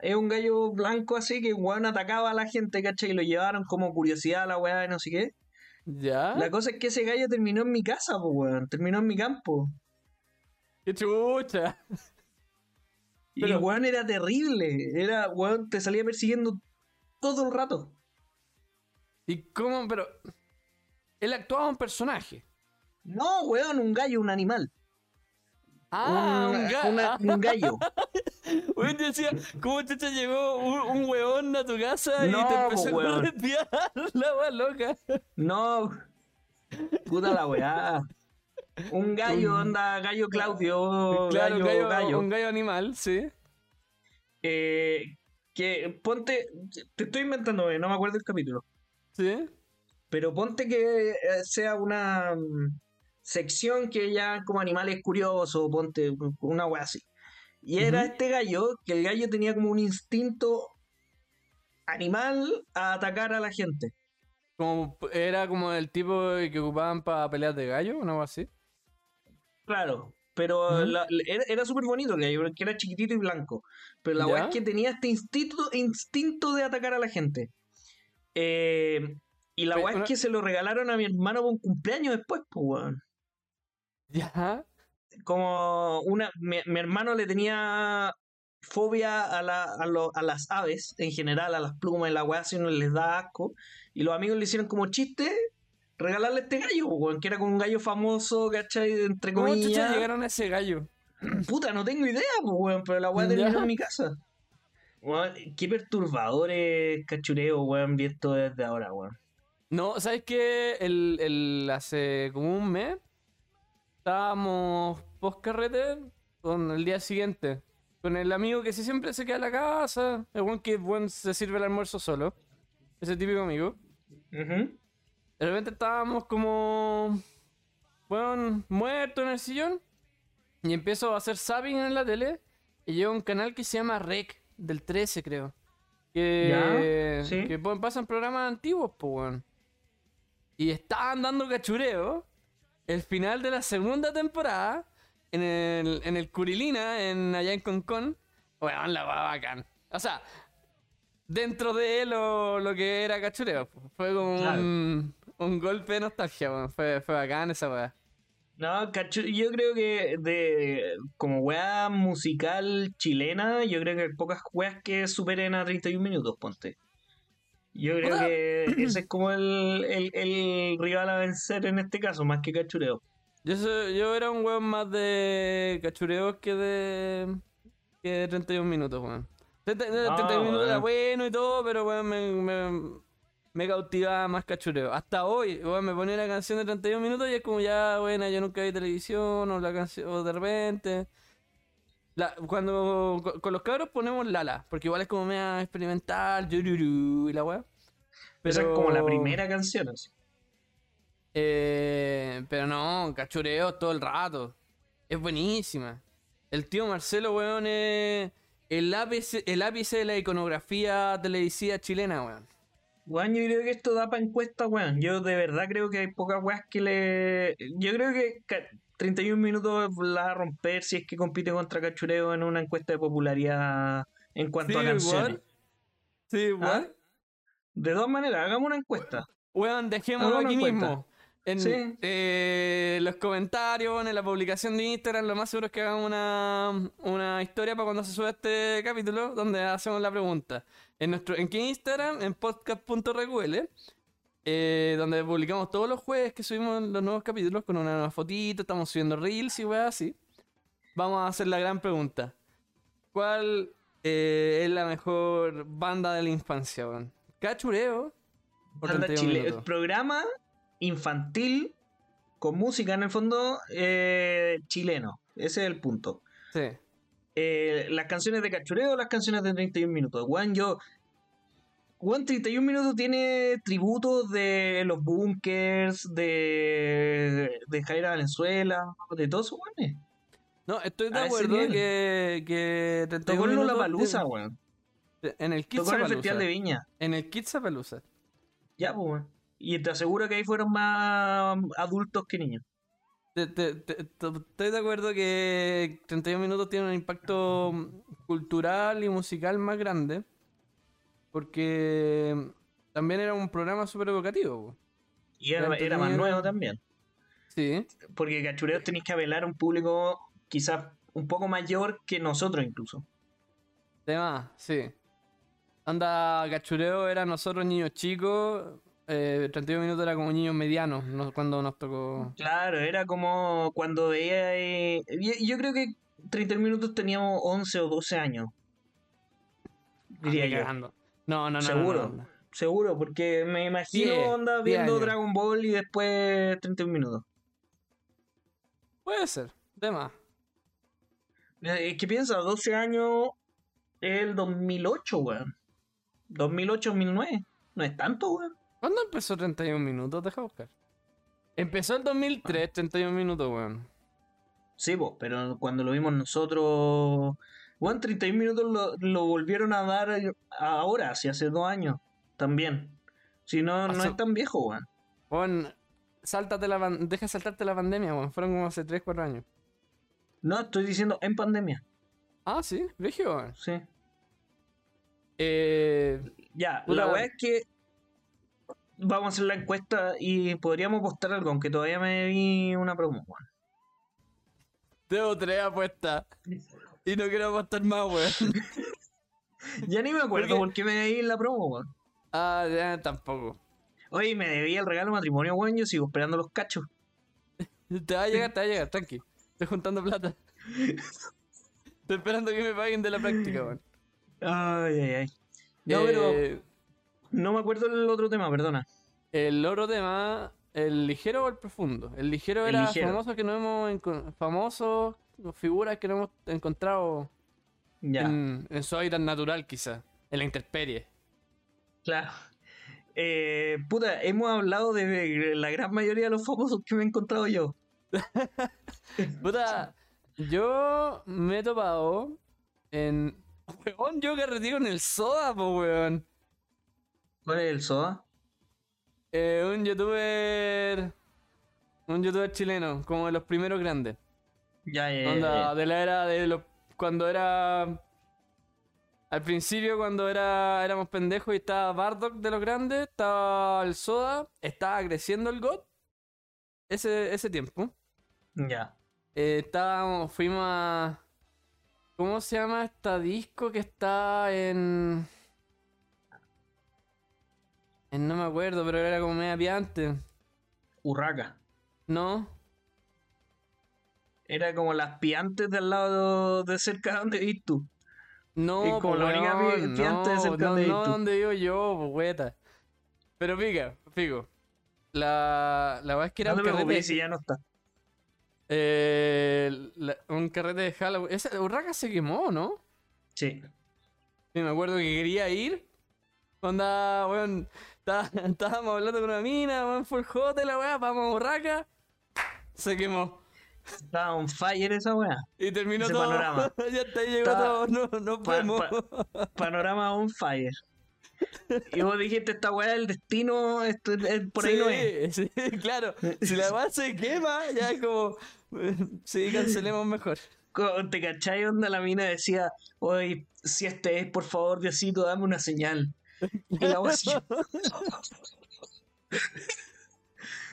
Es un gallo blanco así que weón atacaba a la gente, ¿cachai? Y lo llevaron como curiosidad a la weá y no sé qué. ¿Ya? La cosa es que ese gallo terminó en mi casa, po, weón. Terminó en mi campo. ¡Qué chucha! Y Pero- weón era terrible. Era, weón, te salía persiguiendo todo el rato. ¿Y cómo? Pero. Él actuaba un personaje. No, weón, un gallo, un animal. Ah, un, ga- una- un gallo. (laughs) Weón, decía, ¿cómo chucha llegó un, un weón a tu casa y te empezó a weón. corretear (laughs) la wea loca? No. Puta la weá. Un gallo, Un- anda, gallo Claudio, claro, gallo, un gallo, gallo. un gallo animal, sí. Eh, que ponte, te estoy inventando, eh, no me acuerdo el capítulo, Sí. pero ponte que eh, sea una mm, sección que ya como animales curiosos, ponte una wea así. Y era este gallo, que el gallo tenía como un instinto animal a atacar a la gente. Como, era como el tipo que ocupaban para peleas de gallo, o algo así. Claro, pero la- era, era súper bonito el gallo, porque era chiquitito y blanco. Pero la weá es que tenía este instinto, instinto de atacar a la gente. Eh, y la weá es que se lo regalaron a mi hermano por un cumpleaños después, pues weón. Ya. Como una. Mi, mi hermano le tenía fobia a, la, a, lo- a las aves en general, a las plumas y la weá, si no les da asco. Y los amigos le hicieron como chiste regalarle este gallo, weón, que era como un gallo famoso, ¿cachai? Entre ¿Cómo comillas. llegaron a ese gallo? (clears throat) Puta, no tengo idea, weón, pero la weá terminó en mi casa. Weón, qué perturbadores cachureo, weón, vi esto desde ahora, weón. No, ¿sabes qué? El, el, hace como un mes estábamos post carrete con el día siguiente. Con el amigo que sí siempre se queda en la casa. El buen que buen se sirve el almuerzo solo. Ese típico amigo. De repente estábamos como. Bueno, muertos en el sillón. Y empiezo a hacer zapping en la tele y llega un canal que se llama Rec, del 13 creo. Que, sí. que pasan programas antiguos, pues, weón. Y estaban dando cachureo el final de la segunda temporada en el, en el Curilina, en, allá en Concon. Weón, la va bacán. O sea, dentro de lo, lo que era cachureo. Fue como Claro. un, un golpe de nostalgia, weón. Fue, fue bacán esa weá. No, yo creo que de como weá musical chilena, yo creo que hay pocas weas que superen a 31 minutos, ponte. Yo creo que ese es (clears throat) como el, el, el rival a vencer en este caso, más que cachureo. Yo, soy- yo era un weón más de cachureo que de, que de 31 minutos, weón. 30 de Ah, 31 minutos era weón. bueno y todo, pero weón, me, me, me cautivaba más cachureo. Hasta hoy, weón, me ponía una canción de 31 minutos y es como ya, buena, yo nunca vi televisión o la canción, o de repente. La, cuando con, con los cabros ponemos Lala, porque igual es como media experimental, yururu y la weá. Esa es como la Pero- primera canción, así. Eh, pero no, cachureo todo el rato. Es buenísima. El tío Marcelo, weón, es el ápice, el ápice de la iconografía televisiva chilena, weón. Weón, yo creo que esto da para encuesta, weón. Yo de verdad creo que hay pocas weas que le. Yo creo que 31 minutos la va a romper si es que compite contra Cachureo en una encuesta de popularidad en cuanto a canciones. igual. Sí, igual. ¿Ah? De dos maneras, hagamos una encuesta. Weón, dejémoslo aquí encuesta. mismo. En Sí. eh, los comentarios, en la publicación de Instagram, lo más seguro es que hagamos una, una historia para cuando se suba este capítulo, donde hacemos la pregunta. En nuestro en qué Instagram, en podcast.recuele, eh, donde publicamos todos los jueves que subimos los nuevos capítulos con una nueva fotito, estamos subiendo reels y weas así. Vamos a hacer la gran pregunta. ¿Cuál eh, es la mejor banda de la infancia, weón? ¿Cachureo? Banda 31 chile- minutos? Programa infantil con música en el fondo eh, chileno. Ese es el punto. Sí. Eh, las canciones de Cachureo o las canciones de 31 minutos. Juan, yo. Juan 31 minutos tiene tributos de los bunkers, de, de Jaira Valenzuela, de todos esos weones. No, estoy de A acuerdo que, que 31 Tocó en Lollapalooza, tiene- weón. En el Tocó en el Kids Festival de Viña. En el Kids Ya, pues, weón. Y te aseguro que ahí fueron más adultos que niños. Te- te- te- te- Estoy de acuerdo que 31 minutos tiene un impacto cultural y musical más grande. Porque también era un programa súper educativo. po. Y era, más nuevo también. Sí. Porque Cachureos tenéis que apelar a un público quizás un poco mayor que nosotros incluso. Además, sí. Anda, cachureo era nosotros niños chicos. eh, 31 minutos era como niños medianos no- cuando nos tocó. Claro, era como cuando veía... eh, yo, creo que 30 minutos teníamos 11 o 12 años. Diría Ah, ni yo. No, no, no. Seguro. no, no. Seguro, porque me imagino Diez, onda viendo años. Dragon Ball y después 31 minutos. Puede ser. De más. Eh, Es que piensa, 12 años es el 2008, weón. 2008-2009. No es tanto, weón. ¿Cuándo empezó 31 minutos? Deja buscar. Empezó el 2003, 31 minutos, weón. Sí, vos, pero cuando lo vimos nosotros. Bueno, 31 minutos lo, lo volvieron a dar ahora, hace hace dos años. También. Si no, no es tan viejo, weón. Weón, sáltate la deja saltarte la pandemia, weón. Fueron como hace 3, 4 años. No, estoy diciendo en pandemia. Ah, sí, Regio, weón. Sí. Eh, Ya, la weá es que. Vamos a hacer la encuesta y podríamos postar algo, aunque todavía me vi una promo, weón. tengo tres apuestas. Y no quiero apostar más, weón. (laughs) Ya ni me acuerdo Porque- por qué me vi en la promo, weón. Ah, ya, tampoco. Oye, me debía el regalo de matrimonio, weón. Yo sigo esperando los cachos. (laughs) Te va a llegar, te va a llegar, tranqui. Estoy juntando plata. (laughs) Estoy esperando que me paguen de la práctica, weón. Ay, ay, ay. No, pero Eh, no me acuerdo el otro tema, perdona. El otro tema, ¿el ligero o el profundo? El ligero El era ligero. famoso que no hemos famosos, figuras que no hemos encontrado Ya, en, en su hábitat natural, quizá, en la intemperie. claro. Eh, puta, hemos hablado de la gran mayoría de los famosos que me he encontrado yo. (laughs) Puta, Yo me he topado en. Weón, yo carreteo en el soda, po, weón. ¿Cuál es el soda? Eh, un youtuber. Un youtuber chileno, como de los primeros grandes. Ya, ya, ya, Onda, ya. de la era de los. Cuando era. Al principio, cuando era éramos pendejos y estaba Bardock de los grandes, estaba el Soda, estaba creciendo el God. Ese, ese tiempo. Ya. Eh, estábamos, fuimos a. ¿Cómo se llama esta disco que está en. En no me acuerdo, pero era como media piante. Urraca. ¿No? Era como las piantes del lado de cerca de donde vivís tú. No, como la única piante de no, cerca no, de no tú. donde vivo yo, pues. Pero pica, pico. La, la verdad es que era No un carrete, si ya no está. eh, la- un carrete de Halloween. Esa Urraca se quemó, ¿no? Sí. Sí, me acuerdo que quería ir. Onda, weón, está- (laughs) estábamos hablando con una mina, weón, full hot la weá, vamos a Urraca. Se quemó. Estaba on fire esa weá. Y terminó Ese todo. panorama. (laughs) ya está, llegó Estaba- todo. No, no Pa- podemos. pa- panorama on fire. Y vos dijiste, esta weá del destino, esto, es- por ahí no es. (laughs) Sí, claro. Si la weá se quema, ya es como. (laughs) Sí, cancelemos mejor. ¿Te cachai? Onda la mina decía, oye, si este es, por favor, Diosito, dame una señal. Y la weá así,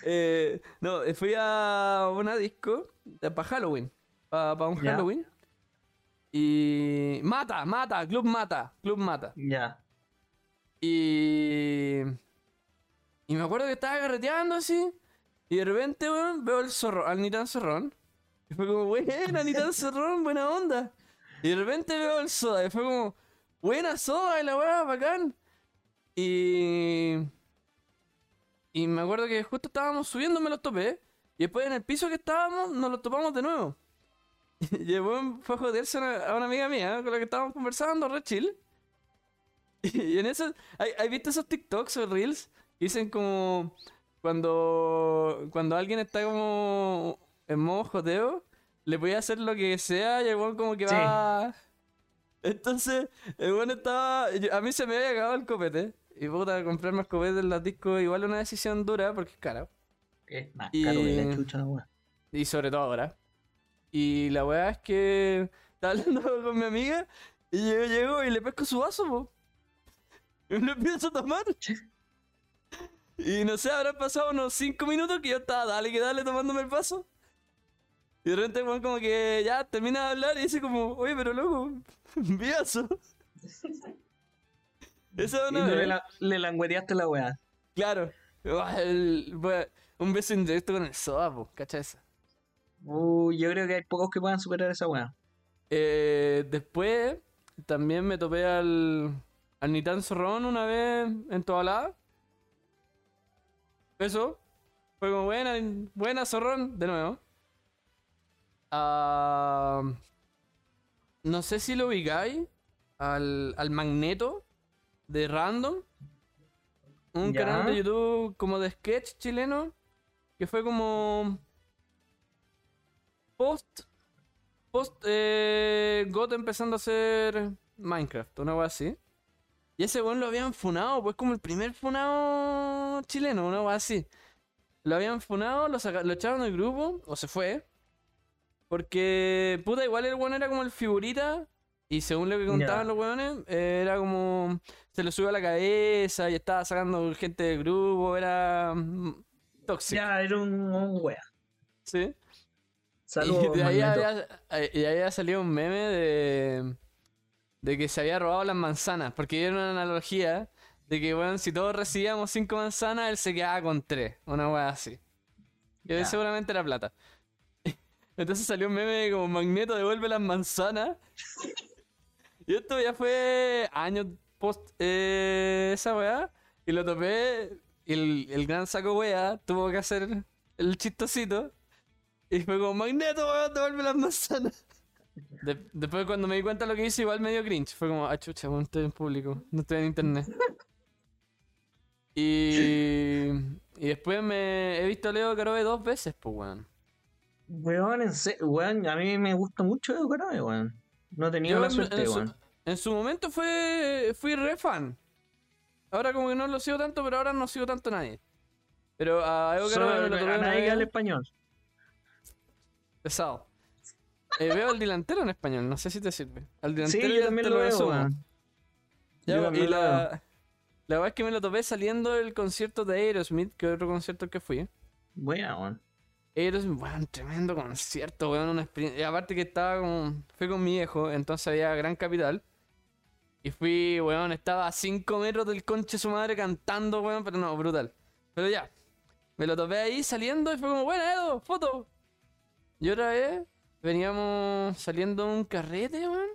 Eh, no, fui a una disco para Halloween. Para un. Halloween. Y. Mata, mata, Club Mata, Club Mata. Ya. Y. Y me acuerdo que estaba carreteando así. Y de repente, weón, veo el zorro, al Nitan Zorrón. Y fue como, buena, Nitan (laughs) Zorrón, buena onda. Y de repente veo el soda. Y fue como, buena soda, y la weá, bacán. Y. Y me acuerdo que justo estábamos subiendo, me los topé. Y después en el piso que estábamos, nos los topamos de nuevo. (laughs) Y el weón fue a joderse a una, a una amiga mía con la que estábamos conversando, re chill. (laughs) Y en eso, ¿hay, hay visto esos TikToks o Reels? Dicen como cuando, cuando alguien está como en modo joteo, le voy a hacer lo que sea y el weón como que Sí. va... Entonces, el weón estaba... a mí se me había acabado el copete. Y puta, comprar más copetes en las discos igual es una decisión dura porque es cara. Es más Y- caro que la chucha la weá. Y sobre todo ahora. Y la weá es que estaba hablando (laughs) con mi amiga y yo llego y le pesco su vaso, po. Y me lo empiezo a tomar. Y no sé, habrán pasado unos 5 minutos que yo estaba dale que dale tomándome el vaso. Y de repente como que ya termina de hablar y dice como, oye, pero loco, (laughs) vaso. (laughs) Esa es Y no le, la- le langüeteaste la weá. Claro. El- un beso indirecto con el soda, po, ¿cacha esa? Uh, yo creo que hay pocos que puedan superar esa weá. Eh, después también me topé al, al Nitan Zorrón una vez en Tobalá. Eso. Fue como buena, buena Zorrón, de nuevo. Ah, no sé si lo ubicáis. Al, al Magneto de Random. Un Ya. canal de YouTube como de sketch chileno. Que fue como. Post post eh, GOT empezando a hacer Minecraft, una wea así. Y ese weón lo habían funado, pues como el primer funado chileno, una wea así. Lo habían funado, lo, lo echaron del grupo, o se fue. Porque, puta, igual el weón era como el figurita. Y según lo que contaban los weones, eh, era como. Se le subió a la cabeza y estaba sacando gente del grupo, era. Tóxico. Ya, era un, un wea. ¿Sí? Saludos, Y de ahí había, eh, y ahí había salido un meme de, de que se había robado las manzanas, porque era una analogía de que, bueno, si todos recibíamos cinco manzanas, él se quedaba con tres, una wea así. Que seguramente era plata. (laughs) Entonces salió un meme de como Magneto devuelve las manzanas. (laughs) y esto ya fue años post eh, esa weá. Y lo topé. Y el, el gran saco weá tuvo que hacer el chistosito. Y fue como Magneto, weón, devuelve las manzanas. (laughs) De- después cuando me di cuenta de lo que hice, igual medio cringe. Fue como, ah, chucha, weón, estoy en público, no estoy en internet. Y, y después me he visto a Leo Carobe dos veces, pues weón. Weón, en serio, weón, a mí me gusta mucho Edo Caroe, weón. No he tenido Yo la en- suerte, en, su, weón. en su momento fue, fui re fan. Ahora como que no lo sigo tanto, pero ahora no sigo tanto a nadie. Pero a Evo Caroe me lo a nadie que español. pesado. Eh, veo al delantero en español, no sé si te sirve. Al delantero Sí, yo también lo veo. Ya, Yo y veo. la, verdad es que me lo topé saliendo del concierto de Aerosmith, que es otro concierto que fui. Buena, weón. Aerosmith, weón, tremendo concierto, weón, una experiencia. Y aparte que estaba con. Fui con mi viejo, entonces había gran capital. Y fui, weón, estaba a 5 metros del conche su madre cantando, weón, pero no, brutal. Pero ya, me lo topé ahí saliendo y fue como, buena, Edo, foto. Y otra vez veníamos saliendo un carrete, weón.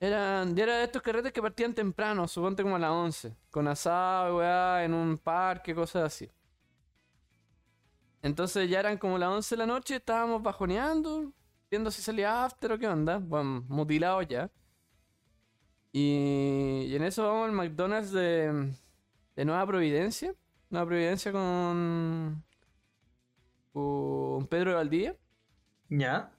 Eran, era de estos carretes que partían temprano, suponte como a las 11. Con asado, weá, en un parque, cosas así. Entonces ya eran como las 11 de la noche, estábamos bajoneando, viendo si salía after o qué onda. Bueno, mutilados ya. Y, y en eso vamos al McDonald's de, de Nueva Providencia. Nueva Providencia con, con Pedro de Valdivia. Ya.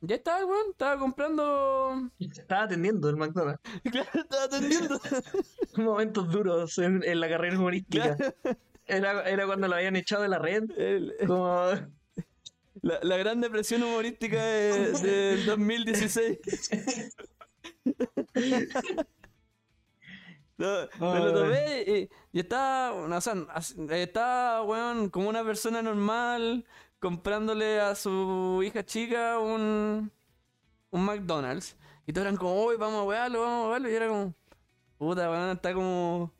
Ya estaba weón, estaba comprando. Estaba atendiendo el McDonald's. (laughs) Claro, estaba atendiendo. (laughs) Momentos duros en, en la carrera humorística. Era, era cuando lo habían echado de la red. El- Como... (laughs) la, la gran depresión humorística de- del 2016. (laughs) No, me lo tomé y, y estaba, o sea, estaba, weón, como una persona normal comprándole a su hija chica un, un McDonald's. Y todos eran como, uy, vamos a wearlo, vamos a wearlo. Y era como, puta, weón, está como,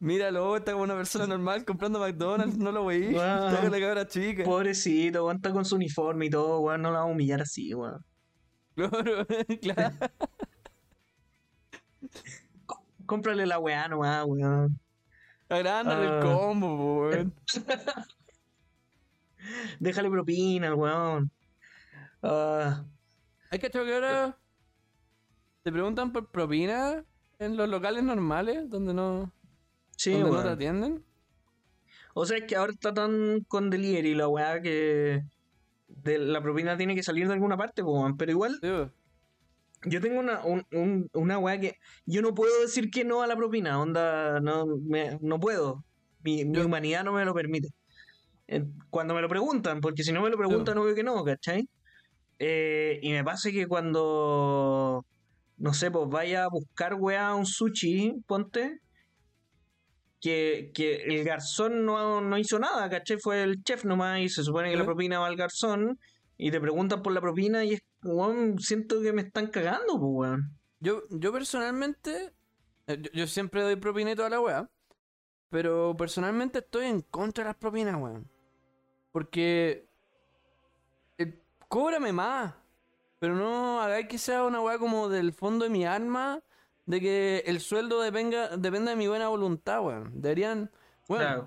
míralo, está como una persona normal comprando McDonald's, no lo veí. Wow. (laughs) Está con la cabra chica. Pobrecito, weón, está con su uniforme y todo, weón, no lo vamos a humillar así, weón. Claro, (laughs) claro. Cómprale la weá nomás, weón. Agrándale el Ah. combo, weón. (laughs) Déjale propina al weón. Ah, Hay que que ahora te preguntan por propina en los locales normales donde no, sí, donde no te atienden. O sea, es que ahora está tan con delivery la weá que de la propina tiene que salir de alguna parte, po, weón. Pero igual, Sí. Yo tengo una, un- un- una weá que yo no puedo decir que no a la propina, onda, no, me- no puedo. Mi, mi humanidad no me lo permite. Eh, Cuando me lo preguntan, porque si no me lo preguntan, no veo que no, ¿cachai? Eh, y me pasa que cuando, no sé, pues vaya a buscar weá un sushi, ponte, que, que el garzón no, no hizo nada, ¿cachai? Fue el chef nomás y se supone que la propina va al garzón y te preguntan por la propina y es, weón, siento que me están cagando, pues, weón. Yo, yo personalmente, eh, yo, yo siempre doy propina y toda la weá, pero personalmente estoy en contra de las propinas, weón. Porque eh, cóbrame más, pero no hagáis que sea una weá como del fondo de mi alma, de que el sueldo dependa, dependa de mi buena voluntad, weón. Deberían, bueno, Claro.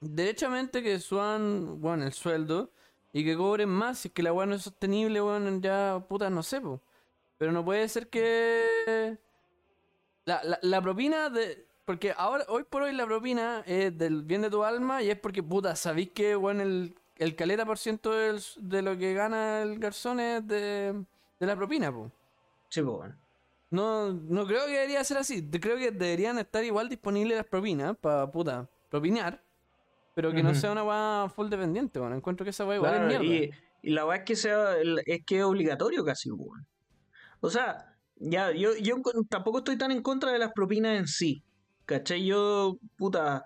derechamente que suban, bueno, el sueldo y que cobren más si es que la weá no es sostenible, weón, ya puta, no sé, po. Pero no puede ser que la, la, la propina de. Porque ahora, hoy por hoy la propina es del bien de tu alma y es porque, puta, sabéis que, weón, el, el caleta por ciento del- de lo que gana el garzón es de, de la propina, po. Sí, pues, weón. No, no creo que debería ser así. Creo que deberían estar igual disponibles las propinas para, puta, propinar. Pero que no sea una weá full dependiente, bueno. Encuentro que esa weá igual Claro, es mierda. y, y la weá es que sea es que es obligatorio casi, weón. O sea, ya, yo, yo tampoco estoy tan en contra de las propinas en sí. ¿Cachai? Yo, puta,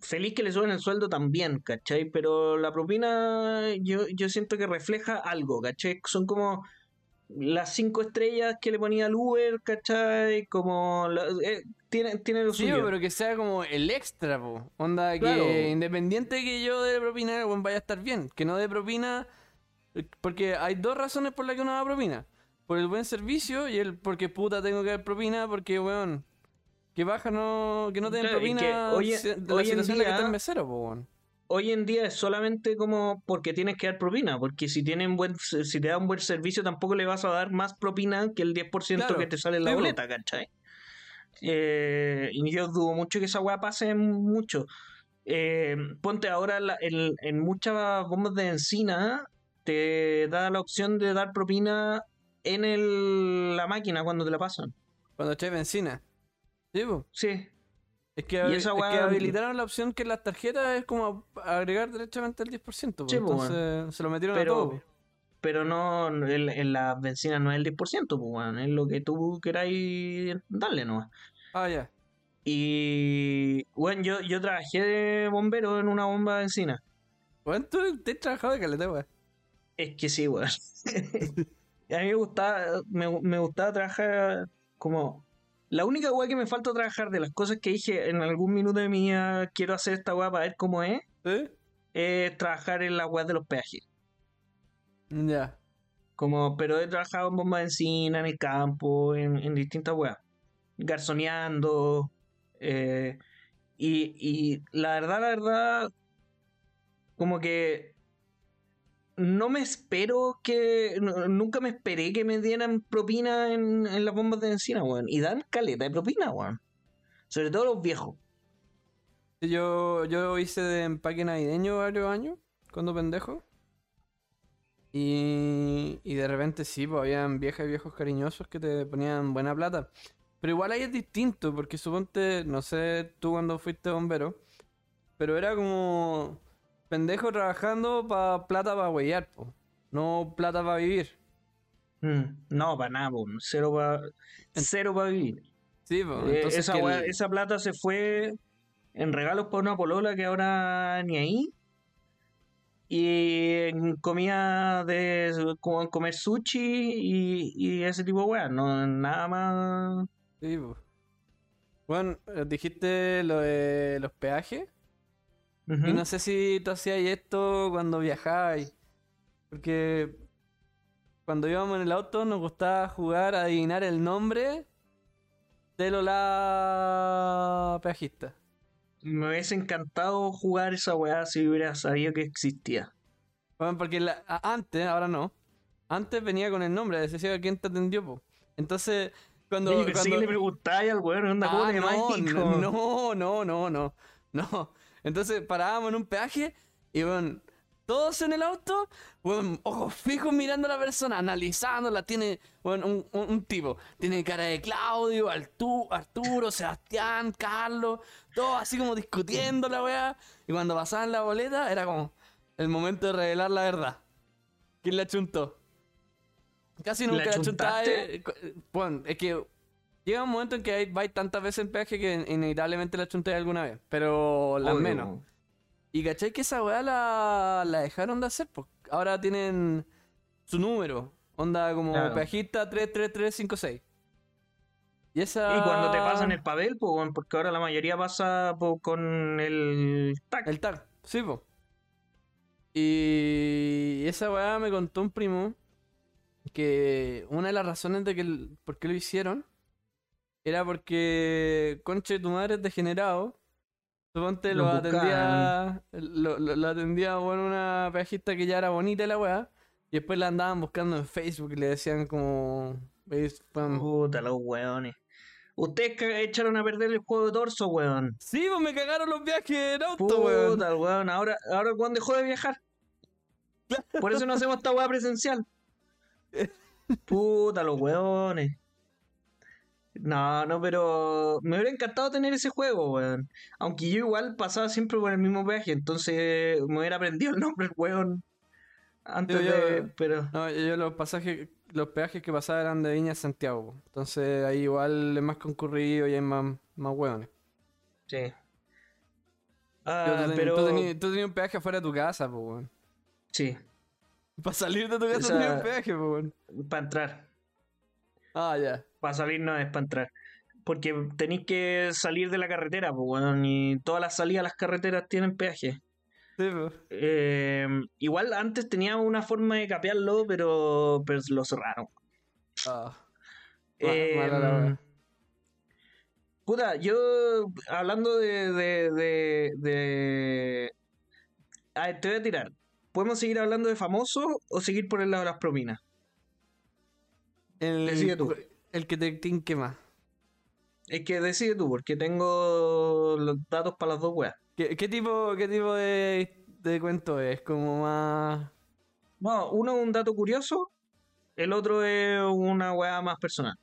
feliz que le suben el sueldo también, ¿cachai? Pero la propina yo, yo siento que refleja algo, ¿cachai? Son como las cinco estrellas que le ponía al Uber, ¿cachai? Como... la- eh, tiene, tiene lo Sí, suyo. pero que sea como el extra, po. Onda, Claro. que independiente que yo dé propina, el weón vaya a estar bien. Que no dé propina. Porque hay dos razones por las que uno da propina. Por el buen servicio y el porque puta tengo que dar propina porque, weón. Que baja no. Que no te den Claro, que propina hoy- si- de la hoy en situación en la que día- está el mesero, po, weón. hoy en día es solamente como porque tienes que dar propina, porque si tienen buen si te da un buen servicio tampoco le vas a dar más propina que el 10% Claro, que te sale en la boleta, ¿cachai? Eh, y yo dudo mucho que esa weá pase mucho. eh, ponte ahora la- en, en muchas bombas de encina te da la opción de dar propina en el- la máquina cuando te la pasan. Cuando echáis benzina. Sí, po. Sí, Es que, Y es que habilitaron la opción que en las tarjetas es como agregar derechamente el 10%. po. Sí, Entonces se lo metieron a pero, todo. Pero no, en, en la benzina no es el 10%, pues, weón, es lo que tú queráis darle nomás. Ah, ya. Y bueno, yo, yo trabajé de bombero en una bomba de encina. Bueno, tú te has trabajado de caleta, weón. Es que sí, weón. (laughs) a mí me gustaba, me, me gustaba trabajar como. La única weá que me falta trabajar de las cosas que dije en algún minuto de mi vida, quiero hacer esta weá para ver cómo es, es trabajar en la weá de los peajes. Ya. Como, pero he trabajado en bomba de encina, en el campo, en, en distintas weas. Garzoneando. eh, y, y la verdad, la verdad, como que no me espero que. nu- Nunca me esperé que me dieran propina en, en las bombas de encina, weón. Y dan caleta de propina, weón. Sobre todo los viejos. Yo, yo hice de empaque navideño varios años, cuando pendejo. Y, y de repente sí, pues habían viejas y viejos cariñosos que te ponían buena plata. Pero igual ahí es distinto, porque suponte, no sé tú cuando fuiste bombero, pero era como pendejo trabajando para plata para huellar, po. no plata para vivir. Mm, no, para nada. Cero para cero pa vivir. Sí, pues. Eh, esa, que esa plata se fue en regalos para una polola que ahora ni ahí. Y en comida de como en comer sushi y, y ese tipo de weas, no nada más. Sí. Bueno, eh, dijiste lo de los peajes. Y no sé si tú hacías esto cuando viajabas. Porque cuando íbamos en el auto nos gustaba jugar a adivinar el nombre del o la peajista. Me hubiese encantado jugar esa weá si hubiera sabido que existía. Bueno, porque la- antes, ahora no. Antes venía con el nombre, decía quién te atendió, po. Entonces, cuando. Pensé cuando- que le preguntáis al weón, onda, ¿cómo Ah, no, no, no, no, no, no, no. Entonces parábamos en un peaje y bueno, todos en el auto, bueno, ojos fijos mirando a la persona, analizándola, tiene, bueno, un, un- un tipo, tiene cara de Claudio, Artu- Arturo, Sebastián, Carlos, todos así como discutiendo la weá. Y cuando pasaban la boleta era como el momento de revelar la verdad. ¿Quién la chuntó? Casi nunca ¿La la chuntaba. chuntaste? eh, Bueno, es que llega un momento en que hay, vais tantas veces en peaje que inevitablemente la chunté alguna vez, pero las Obvio. menos. Y cachai que esa weá la, la dejaron de hacer, pues ahora tienen su número, onda como Claro. peajista 33356. Y esa. Y cuando te pasan el papel, pues, porque ahora la mayoría pasa po, con el tag. El tag, sí, po. Y esa weá me contó un primo que una de las razones de que el- por qué lo hicieron era porque conche tu madre es degenerado. Suponte lo Lo atendía. Lo, lo- lo atendía bueno, una peajista que ya era bonita la weá. Y después la andaban buscando en Facebook y le decían como. ¿veis? Puta, los weones. Ustedes echaron a perder el juego de torso, weón. Sí, pues me cagaron los viajes en auto, weón. Puta, el weón. Ahora, ahora cuando dejó de viajar. (laughs) Por eso no hacemos esta weá presencial. (laughs) Puta, los weones. No, no, pero me hubiera encantado tener ese juego, weón. Aunque yo igual pasaba siempre por el mismo viaje, entonces me hubiera aprendido el nombre del (laughs) weón. Antes Yo- de. yo- Pero. No, yo los pasajes, los peajes que pasaba eran de Viña a Santiago. Entonces ahí igual es más concurrido y hay más, más hueones. Sí. Ah, tú, pero. tú tenías, tú tenías un peaje afuera de tu casa, pues, weón. Sí, (laughs) Para salir de tu casa O sea- tenías un peaje, pues, weón. para entrar. Ah, ya. Para salir no es para entrar. Porque tenéis que salir de la carretera, pues, weón. Y todas las salidas a las carreteras tienen peaje. Sí, pues. Eh, igual antes tenía una forma de capearlo, pero, pero lo cerraron. Ah. Eh, mala puta, yo hablando de, de, de, de- A ver, te voy a tirar. ¿Podemos seguir hablando de famosos o seguir por el lado de las propinas? El, Decide tú. El que te tinque más. Es que decide tú, porque tengo los datos para las dos weas. ¿Qué, qué tipo, qué tipo de, de cuento es? Como más... No, uno es un dato curioso, el otro es una wea más personal.